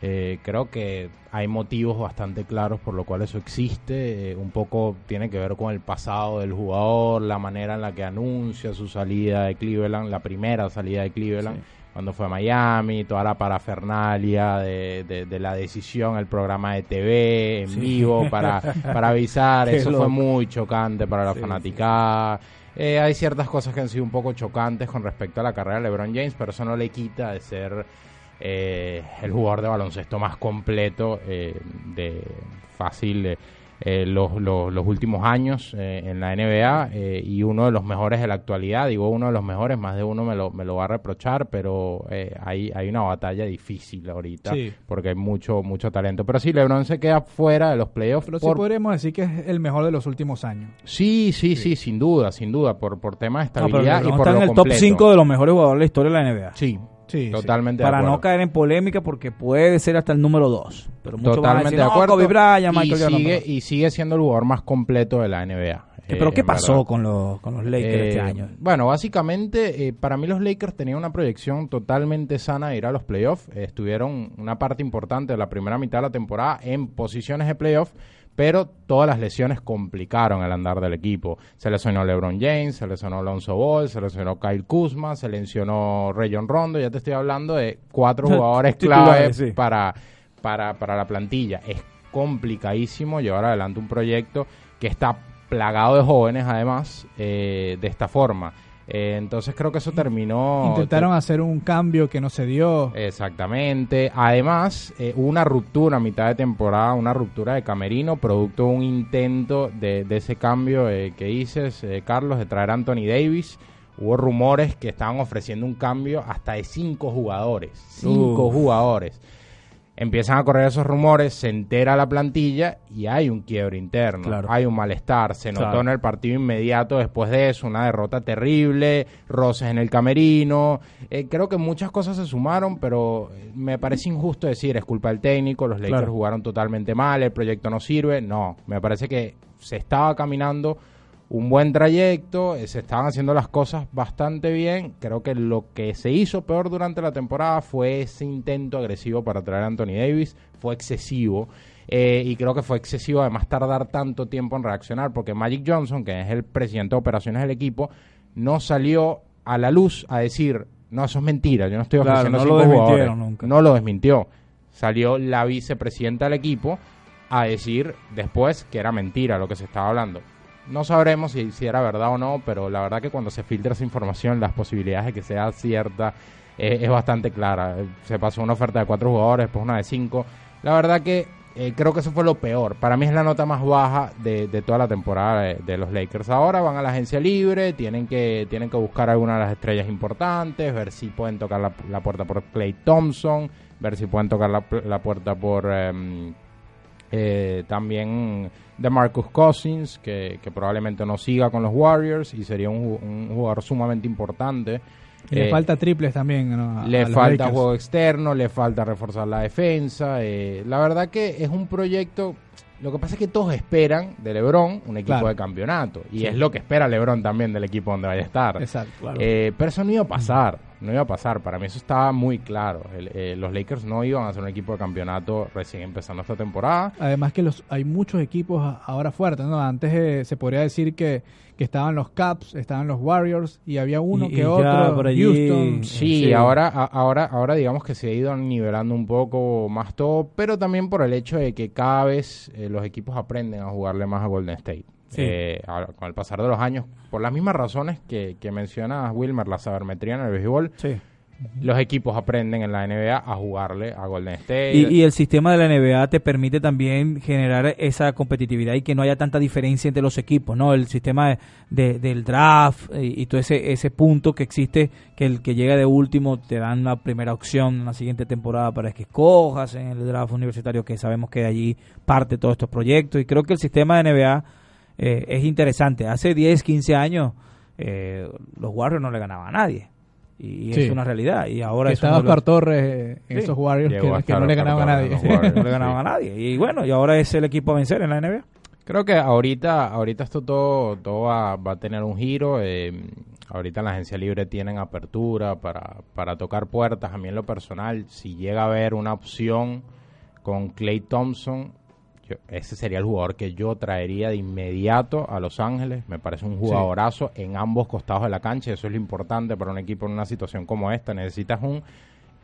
Eh, creo que hay motivos bastante claros por lo cual eso existe. eh, un poco tiene que ver con el pasado del jugador, la manera en la que anuncia su salida de Cleveland, la primera salida de Cleveland, Sí. Cuando fue a Miami, toda la parafernalia de, de- de la decisión, el programa de TV en Sí. vivo para, para avisar. Eso loco. fue muy chocante para la Sí, fanaticada. Eh, hay ciertas cosas que han sido un poco chocantes con respecto a la carrera de LeBron James, pero eso no le quita de ser eh, el jugador de baloncesto más completo eh, de fácil de, eh, los, los- los últimos años eh, en la NBA eh, y uno de los mejores de la actualidad. Digo uno de los mejores, más de uno me lo, me lo va a reprochar, pero eh, hay, hay una batalla difícil ahorita Sí. porque hay mucho mucho talento. Pero sí, LeBron se queda fuera de los playoffs. Pero sí por- podríamos decir que es el mejor de los últimos años. Sí, sí, sí, sin duda, sin duda, por, por temas de No, pero estabilidad y por está lo en el top completo. 5 de los mejores jugadores de la historia de la NBA. Sí, Sí, sí. totalmente de Para no caer en polémica, porque puede ser hasta el número 2. Pero muchos van a Totalmente decir, de no, acuerdo. Kobe Bryant, y, Jordan. sigue, pero- y sigue siendo el jugador más completo de la NBA. Eh, eh, pero ¿qué pasó verdad. con los, con los Lakers Eh, este año? Bueno, básicamente, eh, para mí los Lakers tenían una proyección totalmente sana de ir a los playoffs. Eh, estuvieron una parte importante de la primera mitad de la temporada en posiciones de playoffs, pero todas las lesiones complicaron el andar del equipo. Se lesionó LeBron James, se lesionó Alonso Ball, se lesionó Kyle Kuzma, se lesionó Rayon Rondo. Ya te estoy hablando de cuatro jugadores clave sí. para, para, para la plantilla. Es complicadísimo llevar adelante un proyecto que está plagado de jóvenes, además, eh, de esta forma. Eh, entonces creo que eso terminó... Intentaron hacer un cambio que no se dio. Exactamente. Además, eh, hubo una ruptura a mitad de temporada, una ruptura de Camerino, producto de un intento de, de ese cambio eh, que dices, eh, Carlos, de traer a Anthony Davis. Hubo rumores que estaban ofreciendo un cambio hasta de cinco jugadores. Cinco Uf. jugadores. Empiezan a correr esos rumores, se entera la plantilla y hay un quiebre interno, Claro. hay un malestar. Se notó Claro. en el partido inmediato después de eso, una derrota terrible, roces en el camerino. Eh, creo que muchas cosas se sumaron, pero eh, me parece injusto decir es culpa del técnico, los Lakers Claro. jugaron totalmente mal, el proyecto no sirve. No, me parece que se estaba caminando un buen trayecto, eh, se estaban haciendo las cosas bastante bien. Creo que lo que se hizo peor durante la temporada fue ese intento agresivo para traer a Anthony Davis, fue excesivo. eh, y creo que fue excesivo además tardar tanto tiempo en reaccionar, porque Magic Johnson, que es el presidente de operaciones del equipo, no salió a la luz a decir, no, eso es mentira, yo no estoy Claro, ofreciendo no cinco lo desmintieron jugadores". nunca. No lo desmintió. Salió la vicepresidenta del equipo a decir después que era mentira lo que se estaba hablando. No sabremos si, si era verdad o no, pero la verdad que cuando se filtra esa información, las posibilidades de que sea cierta eh, es bastante clara. Se pasó una oferta de cuatro jugadores, después una de cinco. La verdad que eh, creo que eso fue lo peor. Para mí es la nota más baja de, de toda la temporada de, de los Lakers. Ahora van a la agencia libre, tienen que, tienen que buscar alguna de las estrellas importantes, ver si pueden tocar la, la puerta por Clay Thompson, ver si pueden tocar la, la puerta por... em, eh, también de Marcus Cousins, que, que probablemente no siga con los Warriors y sería un, ju- un jugador sumamente importante. Y le Eh, falta triples también. ¿no? a- le a falta juego externo, le falta reforzar la defensa. eh, la verdad que es un proyecto. Lo que pasa es que todos esperan de LeBron un equipo Claro. de campeonato. Y es lo que espera LeBron también del equipo donde vaya a estar. Exacto, claro. Eh, pero eso no iba a pasar. No iba a pasar. Para mí eso estaba muy claro. El- eh, los Lakers no iban a ser un equipo de campeonato recién empezando esta temporada. Además que los hay muchos equipos ahora fuertes, ¿no? Antes eh, se podría decir que, que estaban los Caps, estaban los Warriors y había uno Y- que y otro, por allí- Houston. Sí, Sí. ahora, a- ahora, ahora digamos que se ha ido nivelando un poco más todo, pero también por el hecho de que cada vez eh, los equipos aprenden a jugarle más a Golden State. Sí. Eh, ahora, con el pasar de los años, por las mismas razones que, que menciona Wilmer, la sabermetría en el béisbol, Sí. Los equipos aprenden en la NBA a jugarle a Golden State. Y, y el sistema de la NBA te permite también generar esa competitividad y que no haya tanta diferencia entre los equipos, ¿no? El sistema de- de- del draft eh, y, todo ese ese punto que existe, que el que llega de último te dan la primera opción en la siguiente temporada para que escojas en el draft universitario, que sabemos que de allí parte todos estos proyectos. Y creo que el sistema de NBA eh, es interesante. Hace 10, 15 años eh, los Warriors no le ganaban a nadie. Y Sí. es una realidad. Y ahora estaba los- Oscar Torres eh, en Sí. esos Warriors que, no le ganaban a nadie. no le ganaban a nadie. Y bueno, y ahora es el equipo a vencer en la NBA. Creo que ahorita, ahorita esto todo, todo va, va a tener un giro. eh, ahorita en la agencia libre tienen apertura para, para tocar puertas. A mí en lo personal, si llega a haber una opción con Clay Thompson, yo- ese sería el jugador que yo traería de inmediato a Los Ángeles. Me parece un jugadorazo en ambos costados de la cancha. Eso es lo importante para un equipo en una situación como esta. Necesitas un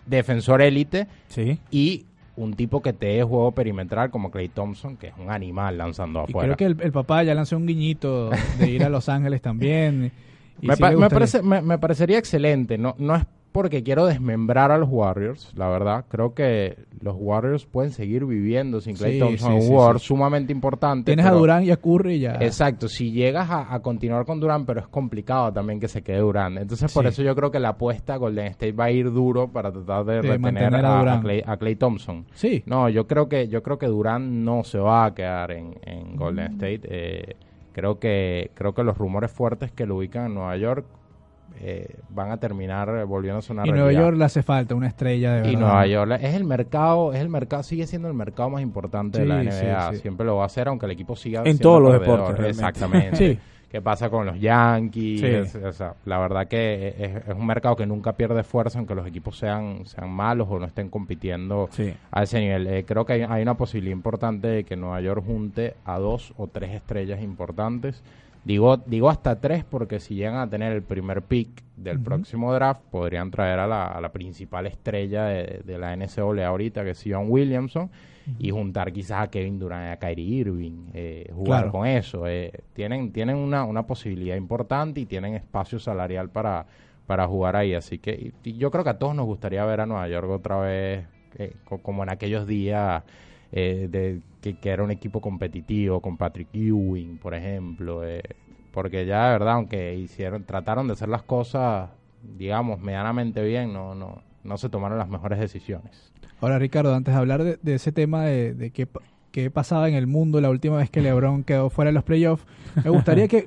defensor élite Sí. y un tipo que te dé juego perimetral como Clay Thompson, que es un animal lanzando Y afuera. creo que el, el papá ya lanzó un guiñito de ir a Los Ángeles también. y me, sí pa- le me gustaría. parece, me, me parecería excelente. No, no es porque quiero desmembrar a los Warriors, la verdad. Creo que los Warriors pueden seguir viviendo sin Clay Sí, Thompson, sí, un sí, sumamente importante. Tienes a Durán y a Curry ya. Exacto, si llegas a, a continuar con Durán, pero es complicado también que se quede Durán. Entonces, por eso yo creo que la apuesta a Golden State va a ir duro para tratar de, De retener a. Clay, a Klay Thompson. Sí. No, yo creo que yo creo que Durán no se va a quedar en, en Golden Mm. State. Eh, creo que creo que los rumores fuertes que lo ubican en Nueva York eh, van a terminar volviendo a sonar Y Nueva realidad. York le hace falta una estrella de verdad. y Nueva York es el mercado es el mercado sigue siendo el mercado más importante de la NBA sí, sí. siempre lo va a hacer aunque el equipo siga En siendo todos los perdedor. deportes, realmente. exactamente Sí. qué pasa con los Yankees Sí. Es- o sea, la verdad que es, es un mercado que nunca pierde fuerza aunque los equipos sean sean malos o no estén compitiendo Sí. a ese nivel. Eh, creo que hay, hay una posibilidad importante de que Nueva York junte a dos o tres estrellas importantes. Digo, digo hasta tres porque si llegan a tener el primer pick del próximo draft, podrían traer a la, a la principal estrella de, de la NCAA ahorita, que es Ivan Williamson, y juntar quizás a Kevin Durant y a Kyrie Irving, eh, jugar Claro. con eso. eh, tienen tienen una, una posibilidad importante y tienen espacio salarial para, para jugar ahí. Así que y- y yo creo que a todos nos gustaría ver a Nueva York otra vez, eh, co- como en aquellos días eh, de que, que era un equipo competitivo, con Patrick Ewing, por ejemplo. eh, porque ya de verdad, aunque hicieron, trataron de hacer las cosas, digamos, medianamente bien, no, no, no se tomaron las mejores decisiones. Ahora, Ricardo, antes de hablar de, de ese tema de, de qué, qué pasaba en el mundo la última vez que LeBron quedó fuera de los playoffs, me gustaría que,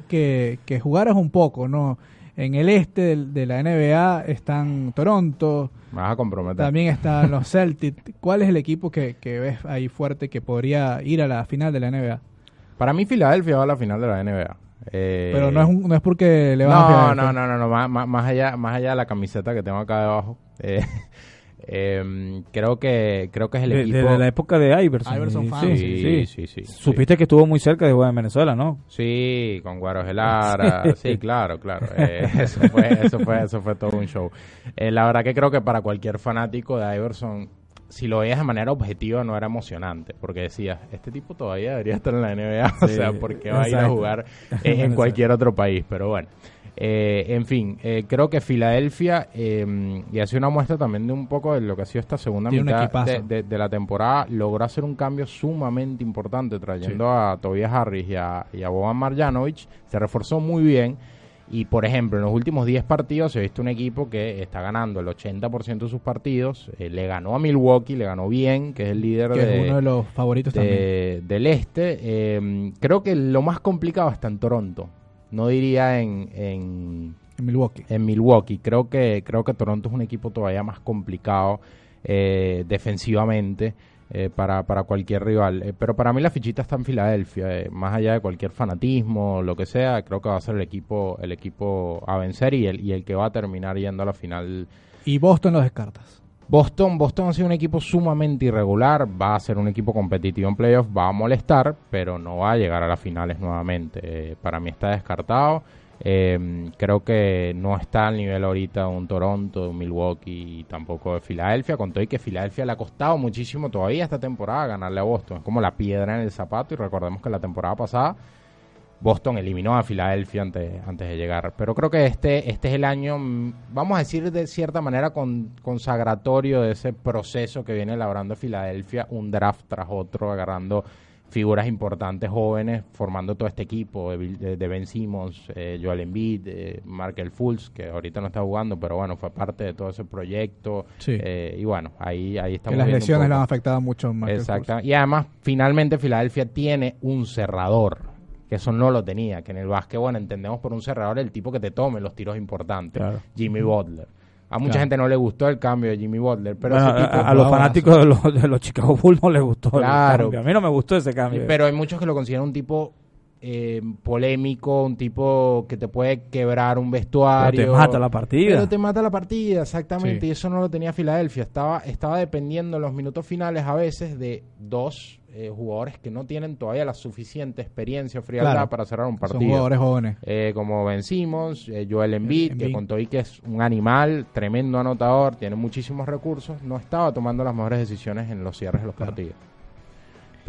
que, jugaras un poco, ¿no? En el este del- de, la NBA están Toronto, Me vas a comprometer. también están los Celtics. ¿Cuál es el equipo que, que ves ahí fuerte que podría ir a la final de la NBA? Para mí Filadelfia va a la final de la NBA. Eh, Pero no es, un- no es porque le van a no, Filadelfia. no, no, no, no, más, más- más allá, más allá de la camiseta que tengo acá debajo. eh, em, creo que creo que es el De- equipo. Desde la época de Iverson. Iverson Sí, fan, sí, sí, sí. sí, sí, sí. Supiste que estuvo muy cerca de jugar en Venezuela, ¿no? Sí, con Guaro Gelara, sí, claro, claro. Eh, eso, fue, eso, fue, eso fue todo un show. Eh, la verdad que creo que para cualquier fanático de Iverson, si lo veías de manera objetiva, no era emocionante, porque decías, este tipo todavía debería estar en la NBA, o sea, ¿por qué va a ir a jugar En eh, cualquier otro país? Pero bueno. Eh, en fin, eh, creo que Filadelfia, eh, y hace una muestra también de un poco de lo que ha sido esta segunda Tiene mitad de, de- de la temporada, logró hacer un cambio sumamente importante trayendo a Tobias Harris y a, y a Boban Marjanovic. Se reforzó muy bien. Y por ejemplo, en los últimos 10 partidos se ha visto un equipo que está ganando el 80% de sus partidos. Eh, le ganó a Milwaukee, le ganó bien, que es el líder Que de, es uno de los favoritos también. del este. Eh, creo que lo más complicado está en Toronto. No diría en, en, En Milwaukee. en Milwaukee. Creo que, creo que Toronto es un equipo todavía más complicado eh, defensivamente eh, para, para cualquier rival. Eh, pero para mí la fichita está en Filadelfia. eh, más allá de cualquier fanatismo, lo que sea, creo que va a ser el equipo, el equipo a vencer y el, y el que va a terminar yendo a la final Y Boston los descartas. Boston, Boston ha sido un equipo sumamente irregular, va a ser un equipo competitivo en playoffs, va a molestar, pero no va a llegar a las finales nuevamente. Eh, para mí está descartado. Eh, creo que no está al nivel ahorita de un Toronto, de un Milwaukee y tampoco de Filadelfia, con todo y que Filadelfia le ha costado muchísimo todavía esta temporada ganarle a Boston. Es como la piedra en el zapato y recordemos que la temporada pasada Boston eliminó a Filadelfia antes, antes de llegar. Pero creo que este, este es el año, mm, vamos a decir de cierta manera, con, consagratorio de ese proceso que viene elaborando Filadelfia, un draft tras otro, agarrando figuras importantes jóvenes, formando todo este equipo de, de- Ben Simmons, eh, Joel Embiid, eh, Markel Fultz, que ahorita no está jugando, pero bueno, fue parte de todo ese proyecto. Sí. Eh, y bueno, ahí, ahí estamos que las lesiones le han afectado mucho. a Markel Exacto. Y además, finalmente Filadelfia tiene un cerrador, que eso no lo tenía, que en el básquet, bueno, entendemos por un cerrador el tipo que te tome los tiros importantes, Claro. Jimmy Butler. A mucha Claro. gente no le gustó el cambio de Jimmy Butler, pero Bueno, ese tipo... a, a los fanáticos de los, de los Chicago Bulls no les gustó el Claro. cambio. A mí no me gustó ese cambio. Pero hay muchos que lo consideran un tipo eh, polémico, un tipo que te puede quebrar un vestuario. Pero te mata la partida. Pero te mata la partida, exactamente. Sí. Y eso no lo tenía Filadelfia. Estaba, estaba dependiendo en los minutos finales a veces de dos eh, jugadores que no tienen todavía la suficiente experiencia o frialdad Claro. para cerrar un Son partido. jugadores jóvenes. Eh, como Ben Simmons, eh, Joel Embiid, Embiid. que con todo y que es un animal, tremendo anotador, tiene muchísimos recursos, no estaba tomando las mejores decisiones en los cierres de los Claro. partidos.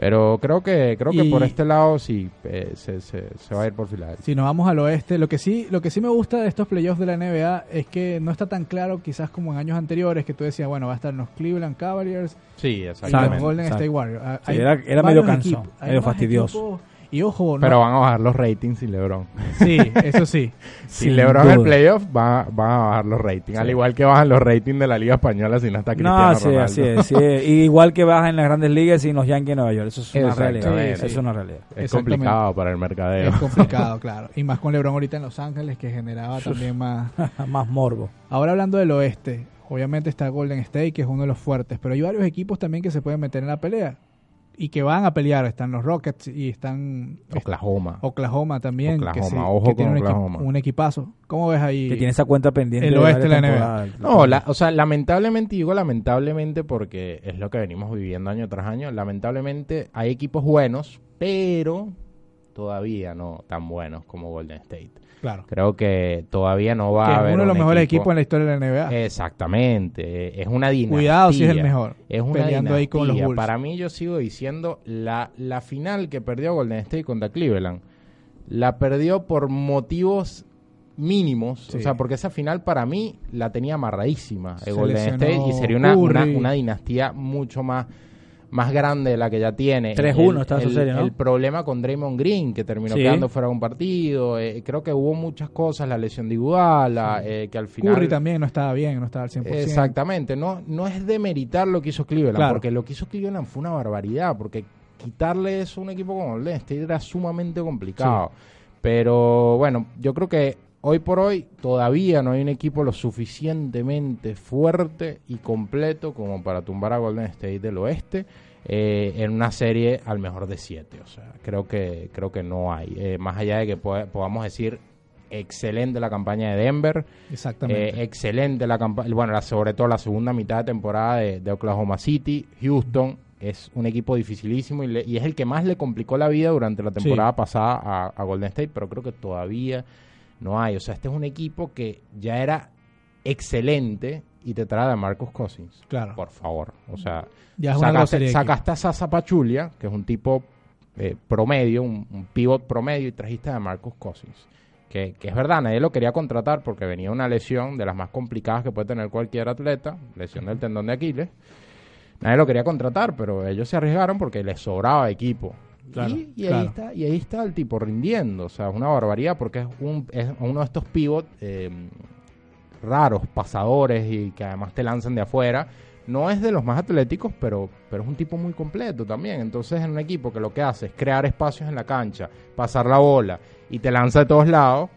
Pero creo que creo que por este lado sí eh, se, se, se va a ir por Filadelfia. Si nos vamos al oeste, lo que sí, lo que sí me gusta de estos playoffs de la NBA es que no está tan claro, quizás como en años anteriores, que tú decías, bueno, va a estar los Cleveland Cavaliers Sí, y los Golden. State Warriors. Ah, Sí, era- era medio cansón, medio fastidioso. equipos. Y ojo, no- Pero van a bajar los ratings sin LeBron. sí, eso sí. Sin Sin LeBron en el duda. playoff va, van a bajar los ratings. Al igual que bajan los ratings de la Liga Española si no está Cristiano No, sí, Ronaldo. así es. sí es. Y igual que baja en las grandes ligas en los Yankees de Nueva York. Eso es una realidad. Eso es una realidad. Es complicado para el mercadeo. Es complicado, claro. Y más con LeBron ahorita en Los Ángeles, que generaba también más. Más morbo. Ahora hablando del oeste, obviamente está Golden State, que es uno de los fuertes, pero hay varios equipos también que se pueden meter en la pelea y que van a pelear. Están los Rockets y están Oklahoma. Oklahoma también, que, Oklahoma, sí, ojo que tiene con un, equi- Oklahoma. un equipazo. ¿Cómo ves ahí? Que tiene esa cuenta pendiente. El de oeste de la temporadas. No, la- o sea, lamentablemente, digo lamentablemente porque es lo que venimos viviendo año tras año. Lamentablemente hay equipos buenos, pero todavía no tan buenos como Golden State. Claro. Creo que todavía no va Que a es haber uno de los un mejores equipo- equipos en la historia de la NBA. Exactamente, es una dinastía. Cuidado si es el mejor. Es una peleando ahí con los dinastía. Bulls. Para mí yo sigo diciendo la, la final que perdió Golden State contra Cleveland la perdió por motivos mínimos, Sí. o sea, porque esa final para mí la tenía amarradísima el Se Golden State y sería una, una dinastía mucho más más grande de la que ya tiene. 3-1 El- está el-. El problema con Draymond Green, que terminó Sí. quedando fuera de un partido. eh, creo que hubo muchas cosas, la lesión de Iguala, eh, que al final... Curry también no estaba bien, no estaba al 100%. Exactamente, no, no es demeritar lo que hizo Cleveland, Claro. porque lo que hizo Cleveland fue una barbaridad, porque quitarle eso a un equipo como Golden State era sumamente complicado. Pero bueno, yo creo que hoy por hoy todavía no hay un equipo lo suficientemente fuerte y completo como para tumbar a Golden State del oeste. eh, en una serie al mejor de siete, o sea, creo que creo que no hay. Eh, más allá de que poda- podamos decir excelente la campaña de Denver, Exactamente. eh, excelente la campaña, bueno, la- sobre todo la segunda mitad de temporada de, de Oklahoma City. Houston es un equipo dificilísimo y, le- y es el que más le complicó la vida durante la temporada pasada a, a Golden State, pero creo que todavía no hay. O sea, este es un equipo que ya era excelente y te trae a Marcus Cousins. Claro. Por favor. O sea, Ya sacaste a Sasa Pachulia, que es un tipo eh, promedio, un, un pivot promedio, y trajiste a Marcus Cousins. Que, que es verdad, nadie lo quería contratar porque venía una lesión de las más complicadas que puede tener cualquier atleta, lesión del tendón de Aquiles. Nadie lo quería contratar, pero ellos se arriesgaron porque les sobraba equipo. Claro, y, y claro. ahí está, y ahí está el tipo rindiendo. O sea, es una barbaridad porque es, un, es uno de estos pivot eh, raros, pasadores y que además te lanzan de afuera. No es de los más atléticos, pero, pero es un tipo muy completo también. Entonces, en un equipo que lo que hace es crear espacios en la cancha, pasar la bola y te lanza de todos lados,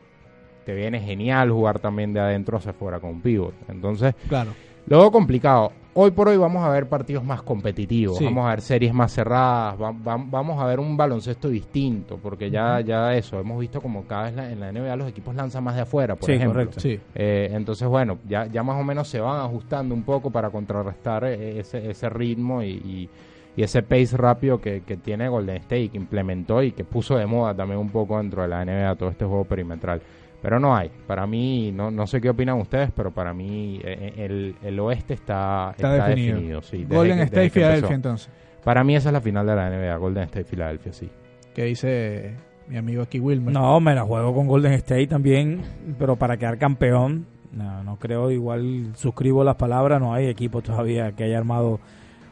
te viene genial jugar también de adentro hacia afuera con un pivot. Entonces, Claro. Luego complicado. Hoy por hoy vamos a ver partidos más competitivos, Sí. vamos a ver series más cerradas, va- va- vamos a ver un baloncesto distinto, porque ya, ya eso, hemos visto como cada vez la- en la NBA los equipos lanzan más de afuera, por Sí, ejemplo. correcto. Sí. Eh, entonces, bueno, ya, ya más o menos se van ajustando un poco para contrarrestar eh, ese, ese ritmo y, y- y ese pace rápido que, que tiene Golden State, que implementó y que puso de moda también un poco dentro de la NBA todo este juego perimetral. Pero no hay. Para mí, no, no sé qué opinan ustedes, pero para mí eh, el, el oeste está, Está está definido. definido. sí, Golden que- State, Filadelfia, empezó. entonces. Para mí esa es la final de la NBA, Golden State, Filadelfia, sí. Que dice mi amigo aquí Wilmer. No, me la juego con Golden State también, pero para quedar campeón, no, no creo, igual suscribo las palabras, no hay equipo todavía que haya armado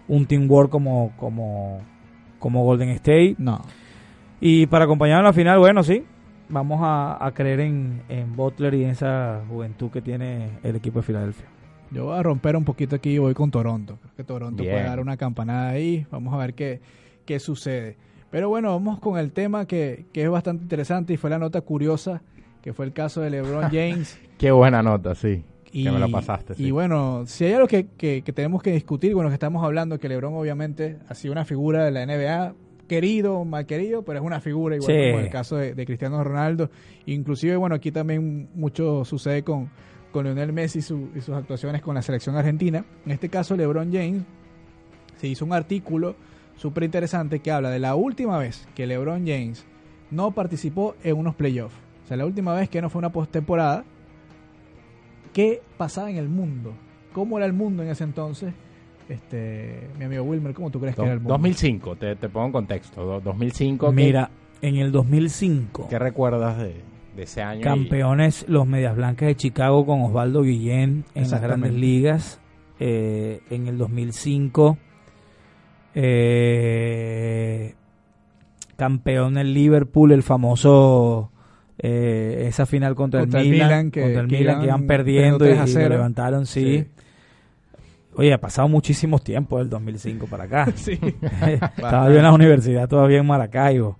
un teamwork como, como, como Golden State. No. Y para acompañar en la final, bueno, sí, vamos a, a creer en, en Butler y en esa juventud que tiene el equipo de Filadelfia. Yo voy a romper un poquito aquí y voy con Toronto. Creo que Toronto Bien. puede dar una campanada ahí. Vamos a ver qué, qué sucede. Pero bueno, vamos con el tema que, que es bastante interesante y fue la nota curiosa, que fue el caso de LeBron James. Qué buena nota, sí. y, que me lo pasaste, sí. Y bueno, si hay algo que, que- que tenemos que discutir, bueno, que estamos hablando, que LeBron obviamente ha sido una figura de la NBA, querido, mal querido, pero es una figura igual Sí. como el caso de, de Cristiano Ronaldo. Inclusive, bueno, aquí también mucho sucede con, con Lionel Messi y, su- y sus actuaciones con la selección argentina. En este caso, LeBron James se hizo un artículo súper interesante que habla de la última vez que LeBron James no participó en unos playoffs. O sea, la última vez que no fue una postemporada. ¿Qué pasaba en el mundo? ¿Cómo era el mundo en ese entonces? Este, mi amigo Wilmer, ¿cómo tú crees que Do- era el mundo? 2005, te, te pongo en contexto. do- 2005, ¿qué- Mira, en el 2005, ¿qué, recuerdas de, de ese año? y- campeones los Medias Blancas de Chicago con Osvaldo Guillén en las grandes ligas. Eh, en el 2005, eh, campeón el Liverpool, el famoso eh, esa final contra, Contra el el Milan, Milan, que- contra el que Milan que iban perdiendo y, perdiendo 3 a y lo 0. levantaron, sí. Oye, ha pasado muchísimos tiempos del 2005 para acá. Sí. Estaba yo en la universidad todavía en Maracaibo.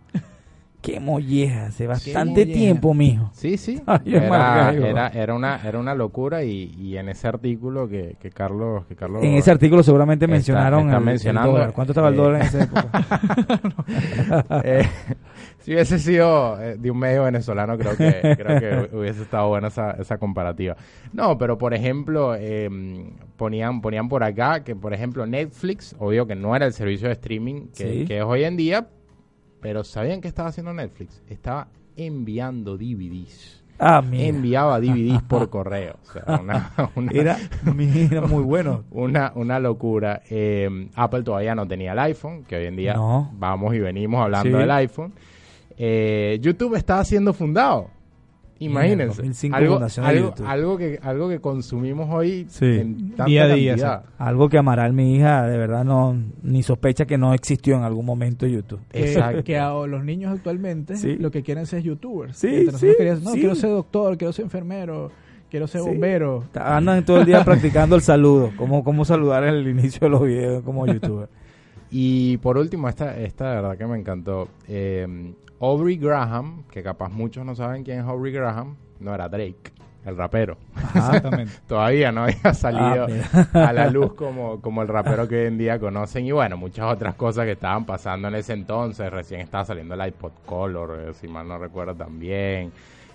Qué molleja, hace bastante molleja. tiempo, mijo. Sí, sí. Ay, Era, era, era una, era una locura y, y en ese artículo que, que Carlos... Que Carlos En ese artículo seguramente Está- mencionaron está el- el mencionando, dólar. ¿Cuánto estaba el eh, dólar en esa época? Eh, si hubiese sido eh, de un medio venezolano, creo que, creo que hubiese estado buena esa, esa comparativa. No, pero por ejemplo, eh, ponían, ponían por acá que, por ejemplo, Netflix, obvio que no era el servicio de streaming que, Sí. que es hoy en día, pero ¿sabían qué estaba haciendo Netflix? Estaba enviando DVDs. Ah, mira. Enviaba DVDs por correo. O sea, una, una- Era, mira, muy bueno. una, una locura. Eh, Apple todavía no tenía el iPhone, que hoy en día No. vamos y venimos hablando Sí. del iPhone. Eh, YouTube estaba siendo fundado. Imagínense, 2005 algo, algo, algo que, algo que consumimos hoy Sí. en tanta Día a día, cantidad. Algo que Amaral, mi hija, de verdad no ni sospecha que no existió en algún momento en YouTube. Que, Exacto. que a los niños actualmente Sí. lo que quieren ser youtubers. Sí, sí, queríamos, no, sí. quiero ser doctor, quiero ser enfermero, quiero ser Sí. bombero. Andan todo el día practicando el saludo, cómo, cómo saludar en el inicio de los videos como youtuber. Y por último, esta, esta de verdad que me encantó. Eh, Aubrey Graham, que capaz muchos no saben quién es Aubrey Graham, no era Drake, el rapero. Exactamente. Todavía no había salido Ah, a la luz como, como el rapero que hoy en día conocen. Y bueno, muchas otras cosas que estaban pasando en ese entonces. Recién estaba saliendo el iPod Color, eh, si mal no recuerdo también.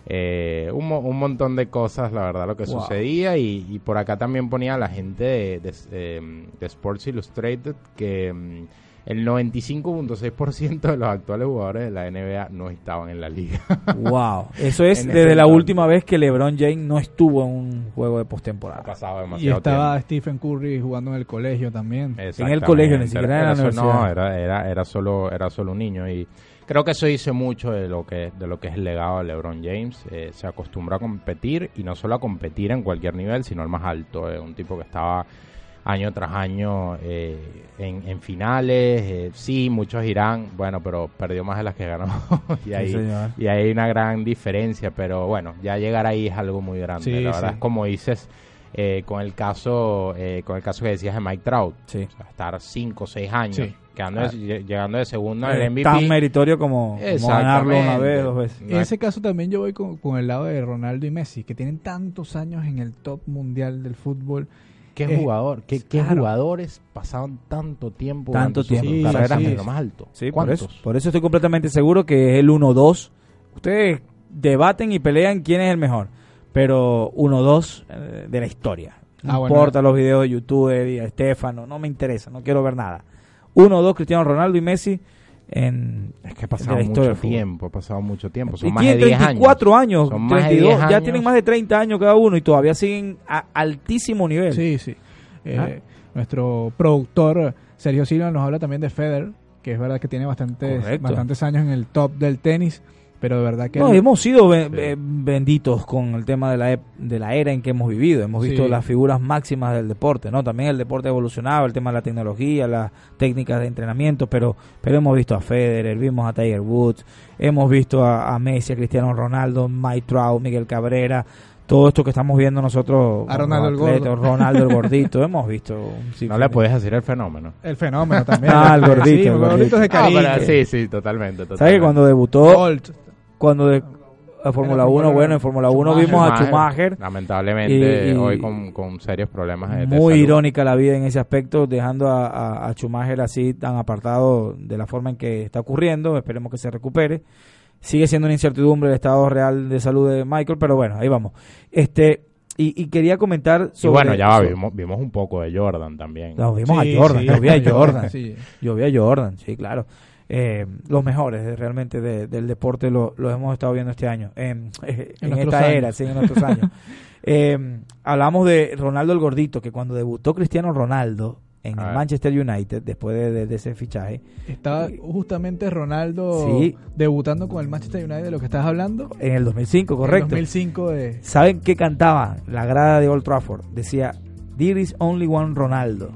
Eh, un, un montón de cosas, la verdad, lo que Wow. sucedía. Y, y por acá también ponía la gente de, de, eh, de Sports Illustrated que mm, el 95.6% de los actuales jugadores de la NBA no estaban en la liga. Wow, eso es En desde ese la última vez que LeBron James no estuvo en un juego de postemporada. pasado Y demasiado estaba tiempo. Stephen Curry jugando en el colegio también. En el colegio, ni siquiera en la Era so- universidad. No, era, era, era, solo, era solo un niño. Y creo que eso dice mucho de lo que, de lo que es el legado de LeBron James. Eh, se acostumbró a competir y no solo a competir en cualquier nivel, sino el más alto. Eh, un tipo que estaba año tras año eh, en, en finales. eh, sí, muchos dirán, bueno, pero perdió más de las que ganó. y, ahí, y ahí hay una gran diferencia. Pero bueno, ya llegar ahí es algo muy grande. Sí, la verdad sí. es como dices. eh, con el caso eh, con el caso que decías de Mike Trout Sí. o sea, estar 5 o 6 años, Sí. quedando Ah. de- lle- llegando de segundo en Eh, el MVP. Tan meritorio como, como ganarlo una vez, dos veces. En es- ese caso también yo voy con, con el lado de Ronaldo y Messi, que tienen tantos años en el top mundial del fútbol. ¿Qué eh, jugador? ¿Qué, qué claro. jugadores pasaron tanto tiempo Tanto tiempo. Sí, carreras sí, en lo más alto? Sí, por ¿Cuántos? eso, por eso estoy completamente seguro que es el 1-2. Ustedes debaten y pelean quién es el mejor, pero 1-2 eh, de la historia. No Ah, bueno. importa los videos de YouTube de Estefano, no me interesa, no quiero ver nada. 1-2 Cristiano Ronaldo y Messi en Es que ha pasado la historia del mucho tiempo, ha pasado mucho tiempo. Y Son más de tienen 10 años. 34 años, Son más de 32, 10 ya años. tienen más de 30 años cada uno y todavía siguen a altísimo nivel. Sí, sí. Eh, Ah. Nuestro productor Sergio Silva nos habla también de Federer, que es verdad que tiene bastantes, Correcto. bastantes años en el top del tenis, pero de verdad que... No, hemos sido Sí. benditos con el tema de la, de la era en que hemos vivido. Hemos visto Sí. las figuras máximas del deporte, ¿no? También el deporte ha evolucionado, el tema de la tecnología, las técnicas de entrenamiento, pero, pero hemos visto a Federer, vimos a Tiger Woods, hemos visto a, a Messi, a Cristiano Ronaldo, Mike Trout, Miguel Cabrera, todo esto que estamos viendo nosotros. A Ronaldo el gordo. Ronaldo el gordito, hemos visto. un No le de- puedes decir el fenómeno. El fenómeno también. Ah, el gordito, Sí, el los gordito. gorditos de Ah, cariño. pero sí, sí, totalmente. ¿Sabes que totalmente. cuando debutó. Cuando de, a Fórmula En la 1, Fórmula bueno, en Fórmula 1 Schumacher. vimos a Schumacher Lamentablemente, Y- y- hoy con, con serios problemas de, muy irónica la vida en ese aspecto, dejando a, a, a Schumacher así tan apartado de la forma en que está ocurriendo. Esperemos que se recupere. Sigue siendo una incertidumbre el estado real de salud de Michael, pero bueno, ahí vamos. Este y, y quería comentar Y sobre. bueno, ya va, vimos, vimos un poco de Jordan también. No, vimos Sí, a Jordan, sí, yo vi a Jordan. Sí. Yo vi a Jordan, sí, claro. Eh, los mejores realmente de- del deporte lo- los hemos estado viendo este año, en, esta años. era, sí, en nuestros años. Eh, hablamos de Ronaldo el Gordito, que cuando debutó Cristiano Ronaldo en el. Manchester United, después de, de- de ese fichaje, Estaba justamente Ronaldo Sí. debutando con el Manchester United de lo que estás hablando. en el 2005, En correcto. 2005 de... ¿Saben qué cantaba la grada de Old Trafford? Decía, There is only one Ronaldo.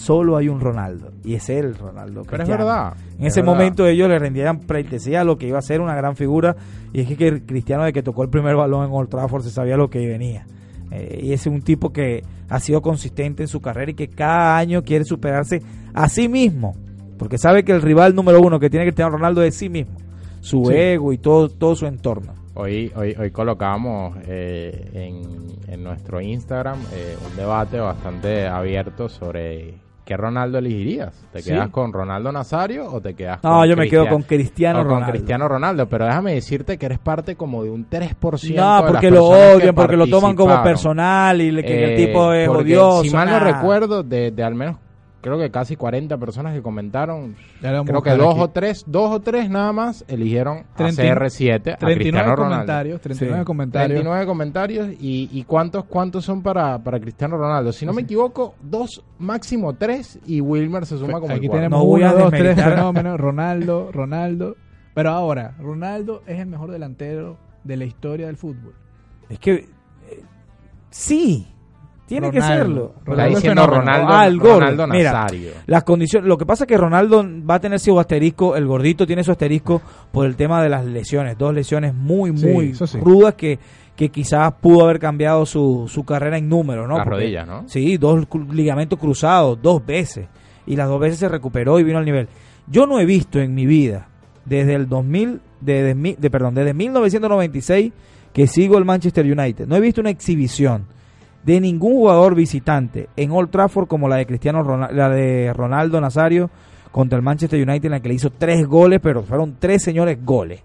Solo hay un Ronaldo. Y es el Ronaldo. Pero es Cristiano. verdad. En es ese verdad. momento ellos le rendían pleitesía a lo que iba a ser una gran figura. Y es que, Cristiano, de que tocó el primer balón en Old Trafford, se sabía lo que venía. Eh, y es un tipo que ha sido consistente en su carrera y que cada año quiere superarse a sí mismo. Porque sabe que el rival número uno que tiene Cristiano Ronaldo es sí mismo. Su Sí. ego y todo, todo su entorno. Hoy, hoy, hoy colocamos eh, en, en nuestro Instagram eh, un debate bastante abierto sobre qué Ronaldo elegirías. ¿Te Sí. quedas con Ronaldo Nazario o te quedas No, con yo me quedo con Cristiano o con Ronaldo. Cristiano Ronaldo? Pero déjame decirte que eres parte como de un 3% No, de las porque lo odian, porque lo toman como personal y le- que el Eh, tipo es porque odioso. Si mal no nada. recuerdo, de, de al menos creo que casi 40 personas que comentaron, creo que dos aquí. o tres, dos o tres nada más eligieron a 39 CR7, a 39 Cristiano Ronaldo. comentarios, 39 Sí. comentarios. 39 comentarios y, y cuántos cuántos son para, para Cristiano Ronaldo. Si no me equivoco, dos, máximo tres y Wilmer se suma como Aquí el tenemos No uno, dos, tres fenómenos. Ronaldo, Ronaldo. Pero ahora, Ronaldo es el mejor delantero de la historia del fútbol. Es que eh, sí, tiene que Ronaldo. serlo. Está Ronaldo diciendo fenómeno. Ronaldo, Ah, el gol. Ronaldo Mira, Nazario. Las condiciones, lo que pasa es que Ronaldo va a tener su asterisco, el gordito tiene su asterisco por el tema de las lesiones, dos lesiones muy, muy sí. rudas que, que quizás pudo haber cambiado su, su carrera en números, ¿no? Las Porque- rodillas, ¿no? Sí, dos ligamentos cruzados, dos veces. Y las dos veces se recuperó y vino al nivel. Yo no he visto en mi vida, desde el 2000, desde, mi- de, perdón, desde 1996, que sigo el Manchester United. No he visto una exhibición de ningún jugador visitante en Old Trafford como la de Cristiano Ronaldo, la de Ronaldo Nazario contra el Manchester United en la que le hizo tres goles, pero fueron tres señores goles.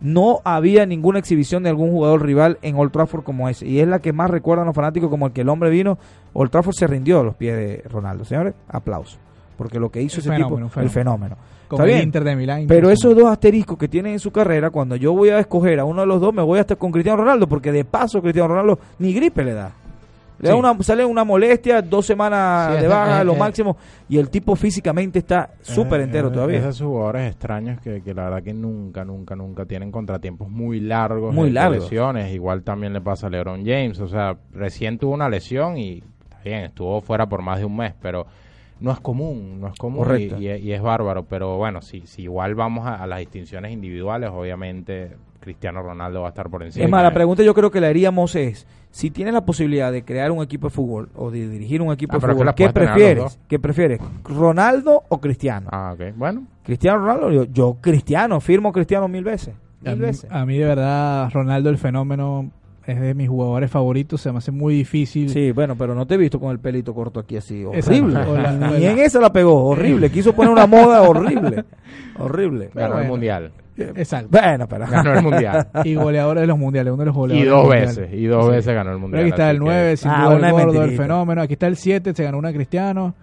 No había ninguna exhibición de algún jugador rival en Old Trafford como ese. Y es la que más recuerdan los fanáticos como el que el hombre vino. Old Trafford se rindió a los pies de Ronaldo. Señores, aplauso. Porque lo que hizo El ese fenómeno, tipo, el fenómeno. Como Está el bien. Inter de Milán. Pero esos dos asteriscos que tiene en su carrera, cuando yo voy a escoger a uno de los dos, me voy hasta con Cristiano Ronaldo, porque de paso Cristiano Ronaldo ni gripe le da. Le da una, sale una molestia, dos semanas Sí, de baja, lo máximo, y el tipo físicamente está súper entero todavía. Esos jugadores extraños que, que la verdad que nunca, nunca, nunca tienen contratiempos muy largos. Muy largos. lesiones. Igual también le pasa a LeBron James. O sea, recién tuvo una lesión y está bien, estuvo fuera por más de un mes, pero no es común, no es común y, y- y es bárbaro. Pero bueno, si, si igual vamos a, a las distinciones individuales, obviamente Cristiano Ronaldo va a estar por encima. Es más, la pregunta yo creo que le haríamos es, si tienes la posibilidad de crear un equipo de fútbol o de dirigir un equipo Ah, de fútbol, ¿qué a prefieres? ¿Qué prefieres? ¿Ronaldo o Cristiano? Ah, ok. Bueno, Cristiano Ronaldo, yo, yo Cristiano, firmo Cristiano mil veces. A Mil mí, veces. a mí de verdad Ronaldo el fenómeno es de mis jugadores favoritos, se me hace muy difícil. Sí, bueno, pero no te he visto con el pelito corto aquí así. Horrible. Ni en esa la pegó. Horrible. Quiso poner una moda horrible. Horrible. ganó el bueno. mundial. Exacto. Bueno, pero. Ganó el mundial. Y goleadores de los mundiales, uno de los y goleadores. dos los mundiales. veces. Y dos Sí. veces ganó el mundial. Pero aquí está el que- 9, sin Ah, duda el gordo, el fenómeno. Aquí está el 7, se ganó una Cristiano.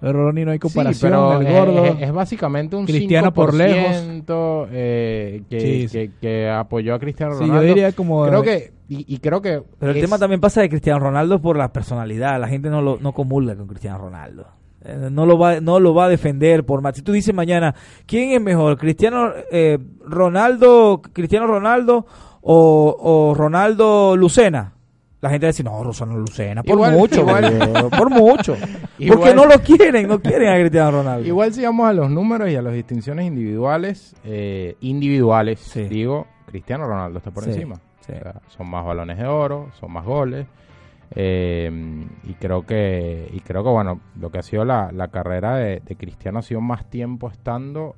El Ronnie no hay Sí, comparación. pero el es- gordo. es, es básicamente un Cristiano por 5% eh, que, Sí, sí. que, que apoyó a Cristiano sí, yo Ronaldo. diría como. creo que y, y creo que Pero el es- tema también pasa de Cristiano Ronaldo por la personalidad. La gente no lo no comulga con Cristiano Ronaldo. Eh, no lo va no lo va a defender por más. Si tú dices mañana, ¿quién es mejor? ¿Cristiano eh, Ronaldo, Cristiano Ronaldo o, o Ronaldo Lucena? La gente va a decir, no, Rosano Lucena, por Igual- mucho, igual- por mucho. Igual- Porque no lo quieren, no quieren a Cristiano Ronaldo. igual si vamos a los números y a las distinciones individuales, eh, individuales, Sí. digo, Cristiano Ronaldo está por Sí, encima. sí. O sea, son más balones de oro, son más goles. eh, y creo que y creo que bueno lo que ha sido la, la carrera de, de Cristiano ha sido más tiempo estando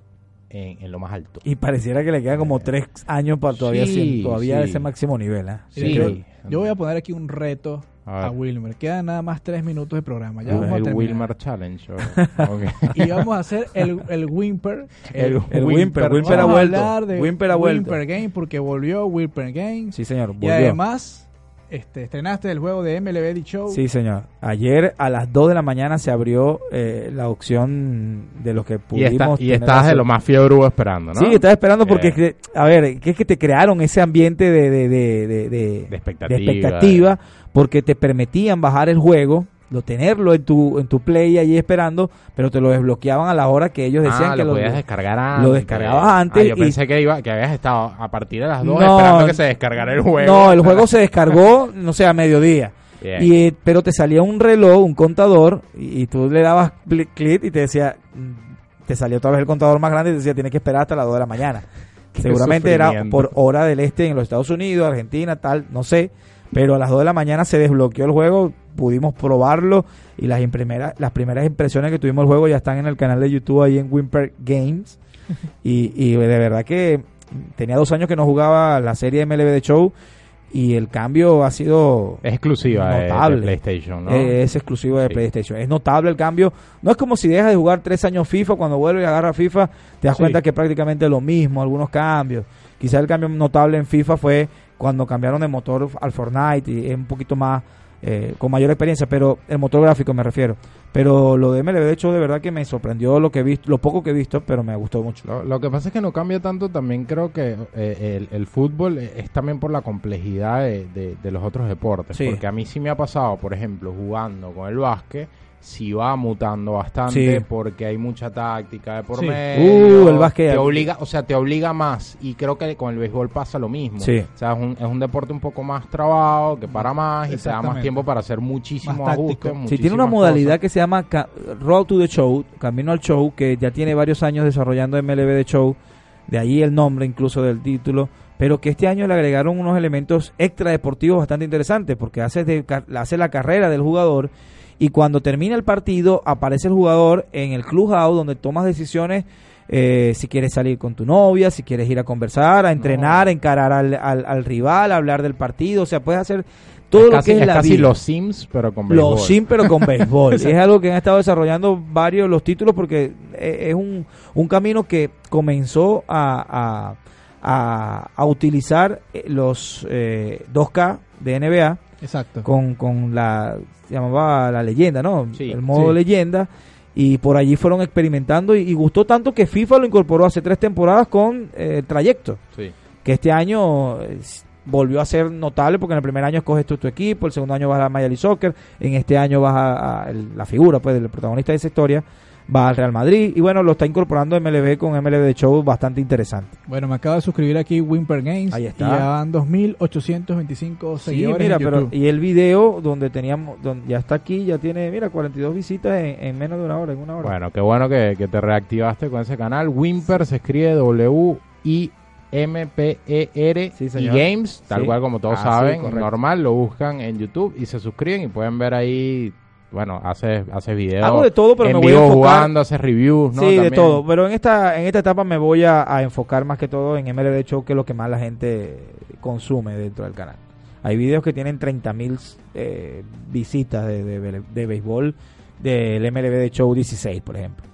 en, en lo más alto Y pareciera que le queda como tres años para todavía, Sí, ser- todavía sí. ese máximo nivel. ¿eh? Sí. yo, yo voy a poner aquí un reto A. Wilmer. Quedan nada más 3 minutos de programa. Ya el, vamos el. Wilmer Challenge. Y vamos a hacer el, el Whimper. El El Wimper, Wimper, Wimper ha Vamos a vuelto. hablar de Wimper ha vuelto. Wimper Game porque volvió Wimper Game. Sí, señor. y volvió. además, este, estrenaste el juego de MLB The Show. Sí, señor. Ayer a las 2 de la mañana se abrió eh, la opción de los que y, pudimos. está, y tener estabas de lo más fiebre esperando ¿no? Sí, estaba esperando porque, Eh. a ver, que es que te crearon ese ambiente de, de, de, de, de- De expectativa. de expectativa, porque te permitían bajar el juego, lo tenerlo en tu, en tu play allí esperando, pero te lo desbloqueaban a la hora que ellos decían ah, que lo lo, podías descargar antes. lo descargabas antes Ah, yo y- pensé que, iba, que habías estado a partir de las 2 No, esperando que se descargara el juego. No, el juego se descargó, no sé, a mediodía. Y, eh, pero te salía un reloj, un contador, y, y tú le dabas clic y te decía, mm, te salió otra vez el contador más grande y te decía, tienes que esperar hasta las 2 de la mañana. Qué Seguramente era por hora del este en los Estados Unidos, Argentina, tal, no sé. Pero a las 2 de la mañana se desbloqueó el juego, pudimos probarlo y las, primeras las primeras impresiones que tuvimos del juego ya están en el canal de YouTube ahí en Wimper Games. y, y de verdad que tenía dos años que no jugaba la serie MLB de Show y el cambio ha sido Es exclusiva de, Notable. PlayStation, ¿no? eh, es exclusivo de Sí. PlayStation. Es notable el cambio. No es como si dejas de jugar tres años FIFA, cuando vuelves y agarras FIFA, te das Sí. cuenta que prácticamente lo mismo, algunos cambios. Quizá el cambio notable en FIFA fue cuando cambiaron de motor al Fortnite y es un poquito más, eh, con mayor experiencia, pero el motor gráfico me refiero. Pero lo de MLB, de hecho, de verdad que me sorprendió lo que he visto, lo poco que he visto, pero me gustó mucho. Lo, lo que pasa es que no cambia tanto, también creo que eh, el, el fútbol es también por la complejidad de, de- de los otros deportes. Sí. Porque a mí sí me ha pasado, por ejemplo, jugando con el básquet, sí va mutando bastante Sí. porque hay mucha táctica de por Sí. medio. Uh, el básquet. Te obliga, o sea, te obliga más. Y creo que con el béisbol pasa lo mismo. Sí. O sea, es un, es un deporte un poco más trabado, que para más y te da más tiempo para hacer muchísimos ajustes. Sí, tiene una modalidad cosas. que se llama Road to the Show, Camino al Show, que ya tiene varios años desarrollando MLB de Show, de ahí el nombre incluso del título, pero que este año le agregaron unos elementos extra deportivos bastante interesantes, porque hace, de, hace la carrera del jugador y cuando termina el partido aparece el jugador en el clubhouse donde tomas decisiones. eh, si quieres salir con tu novia, si quieres ir a conversar, a entrenar, a encarar al, al- al rival, a hablar del partido, o sea, puedes hacer todo es lo casi, que es, es la casi vida. los Sims, pero con béisbol. Los sim, pero con béisbol. es algo que han estado desarrollando varios los títulos porque eh, es un, un camino que comenzó a, a, a- a utilizar eh, los eh, 2K de NBA Exacto. con, con la, se llamaba la leyenda, ¿no? Sí, El modo sí. leyenda. Y por allí fueron experimentando y, y gustó tanto que FIFA lo incorporó hace tres temporadas con eh, el trayecto Sí. que este año eh, volvió a ser notable porque en el primer año escoges tú tu equipo, el segundo año vas a la Major Soccer, en este año vas a, a el- la figura pues del protagonista de esa historia va al Real Madrid y bueno, lo está incorporando MLB con MLB de Show bastante interesante. Bueno, me acaba de suscribir aquí Wimper Games. Ahí está. Y ya van 2.825 Sí, seguidores mira, en pero YouTube. y el video donde teníamos, donde ya está aquí, ya tiene, mira, 42 visitas en, en menos de una hora, en una hora. Bueno, qué bueno que, que te reactivaste con ese canal. Wimper se escribe W-I-M-P-E-R Sí, y. Games, tal Sí. cual como todos Ah, sí, saben. normal, lo buscan en YouTube y se suscriben y pueden ver ahí. Bueno, hace, hace videos. Hago de todo, pero en me voy a enfocar jugando, hace reviews, ¿no? Sí, de todo. Pero en esta, en esta etapa me voy a, a enfocar más que todo en MLB Show, que es lo que más la gente consume dentro del canal. Hay videos que tienen 30 mil eh, visitas de, de, de béisbol del MLB de Show 16, por ejemplo.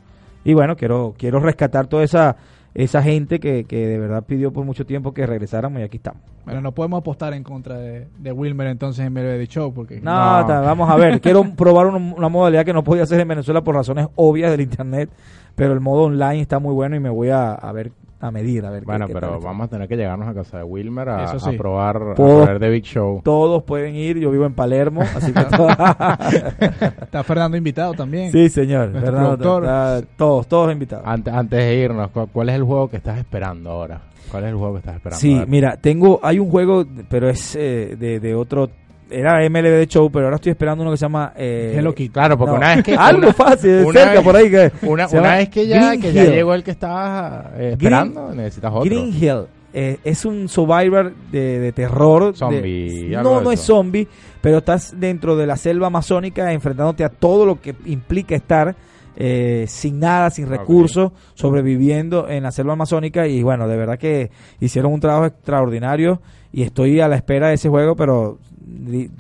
Y bueno, quiero, quiero rescatar toda esa, esa gente que, que de verdad pidió por mucho tiempo que regresáramos y aquí estamos. Bueno, no podemos apostar en contra de, de Wilmer entonces en The Show porque No, No. ta- vamos a ver. Quiero probar una, una modalidad que no podía hacer en Venezuela por razones obvias del internet, pero el modo online está muy bueno y me voy a, a ver, a medir, a ver. qué- Bueno, qué pero tal está. vamos a tener que llegarnos a casa de Wilmer a, Eso sí. a probar a Puedo- probar The Big Show. Todos pueden ir. Yo vivo en Palermo, así que todo- está Fernando invitado también. sí, señor. Fernando, ta- todos, todos invitados. Antes, antes de irnos, ¿cu- ¿cuál es el juego que estás esperando ahora? ¿Cuál es el juego que estás esperando? Sí, mira, tengo, hay un juego, pero es eh, de, de otro, era MLB de show, pero ahora estoy esperando uno que se llama eh, Hello Kitty. Claro, porque no, una vez que... algo una- fácil, una cerca vez- por ahí que Una, una vez que ya, Green que ya llegó el que estabas eh, esperando, necesitas otro. Green Hill eh, es un survivor de, de terror. Zombie, no, no es zombie, pero estás dentro de la selva amazónica enfrentándote a todo lo que implica estar eh, sin nada, sin recursos, sobreviviendo en la selva amazónica. Y bueno, de verdad que hicieron un trabajo extraordinario y estoy a la espera de ese juego, pero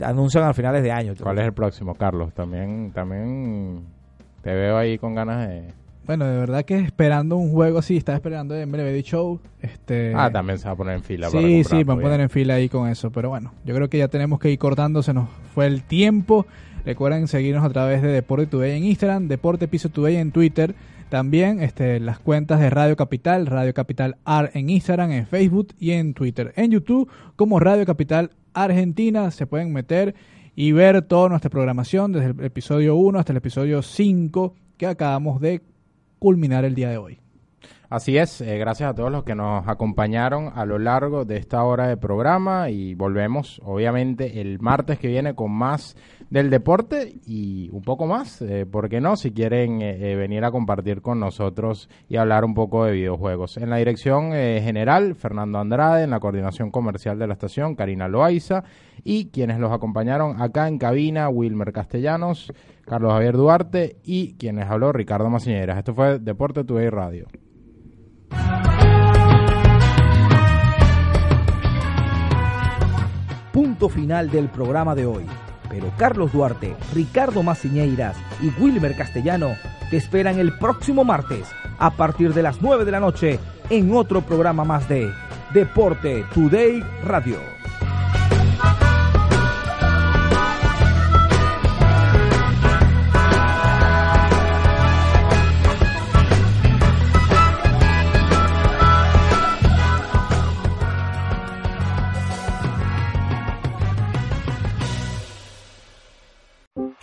anuncian a finales de año. ¿Cuál es el próximo, Carlos? También, también te veo ahí con ganas de... Bueno, de verdad que esperando un juego así, estaba esperando de MLB Show. Este, Ah, también se va a poner en fila para Sí, sí, van a poner en fila ahí con eso. Pero bueno, yo creo que ya tenemos que ir cortando. Se nos fue el tiempo. Recuerden seguirnos a través de Deporte Today en Instagram, Deporte Piso Today en Twitter. También este, las cuentas de Radio Capital, Radio Capital AR en Instagram, en Facebook y en Twitter. En YouTube, como Radio Capital Argentina, se pueden meter y ver toda nuestra programación desde el episodio 1 hasta el episodio 5 que acabamos de culminar el día de hoy. Así es, eh, gracias a todos los que nos acompañaron a lo largo de esta hora de programa y volvemos obviamente el martes que viene con más del deporte y un poco más, eh, ¿por qué no? Si quieren eh, eh, venir a compartir con nosotros y hablar un poco de videojuegos. En la dirección eh, general, Fernando Andrade, en la coordinación comercial de la estación, Karina Loaiza y quienes los acompañaron acá en cabina, Wilmer Castellanos, Carlos Javier Duarte y quienes habló Ricardo Maciñeras. Esto fue Deporte Today Radio. Final del programa de hoy. Pero Carlos Duarte, Ricardo Maciñeiras y Wilmer Castellano te esperan el próximo martes a partir de las 9 de la noche en otro programa más de Deporte Today Radio.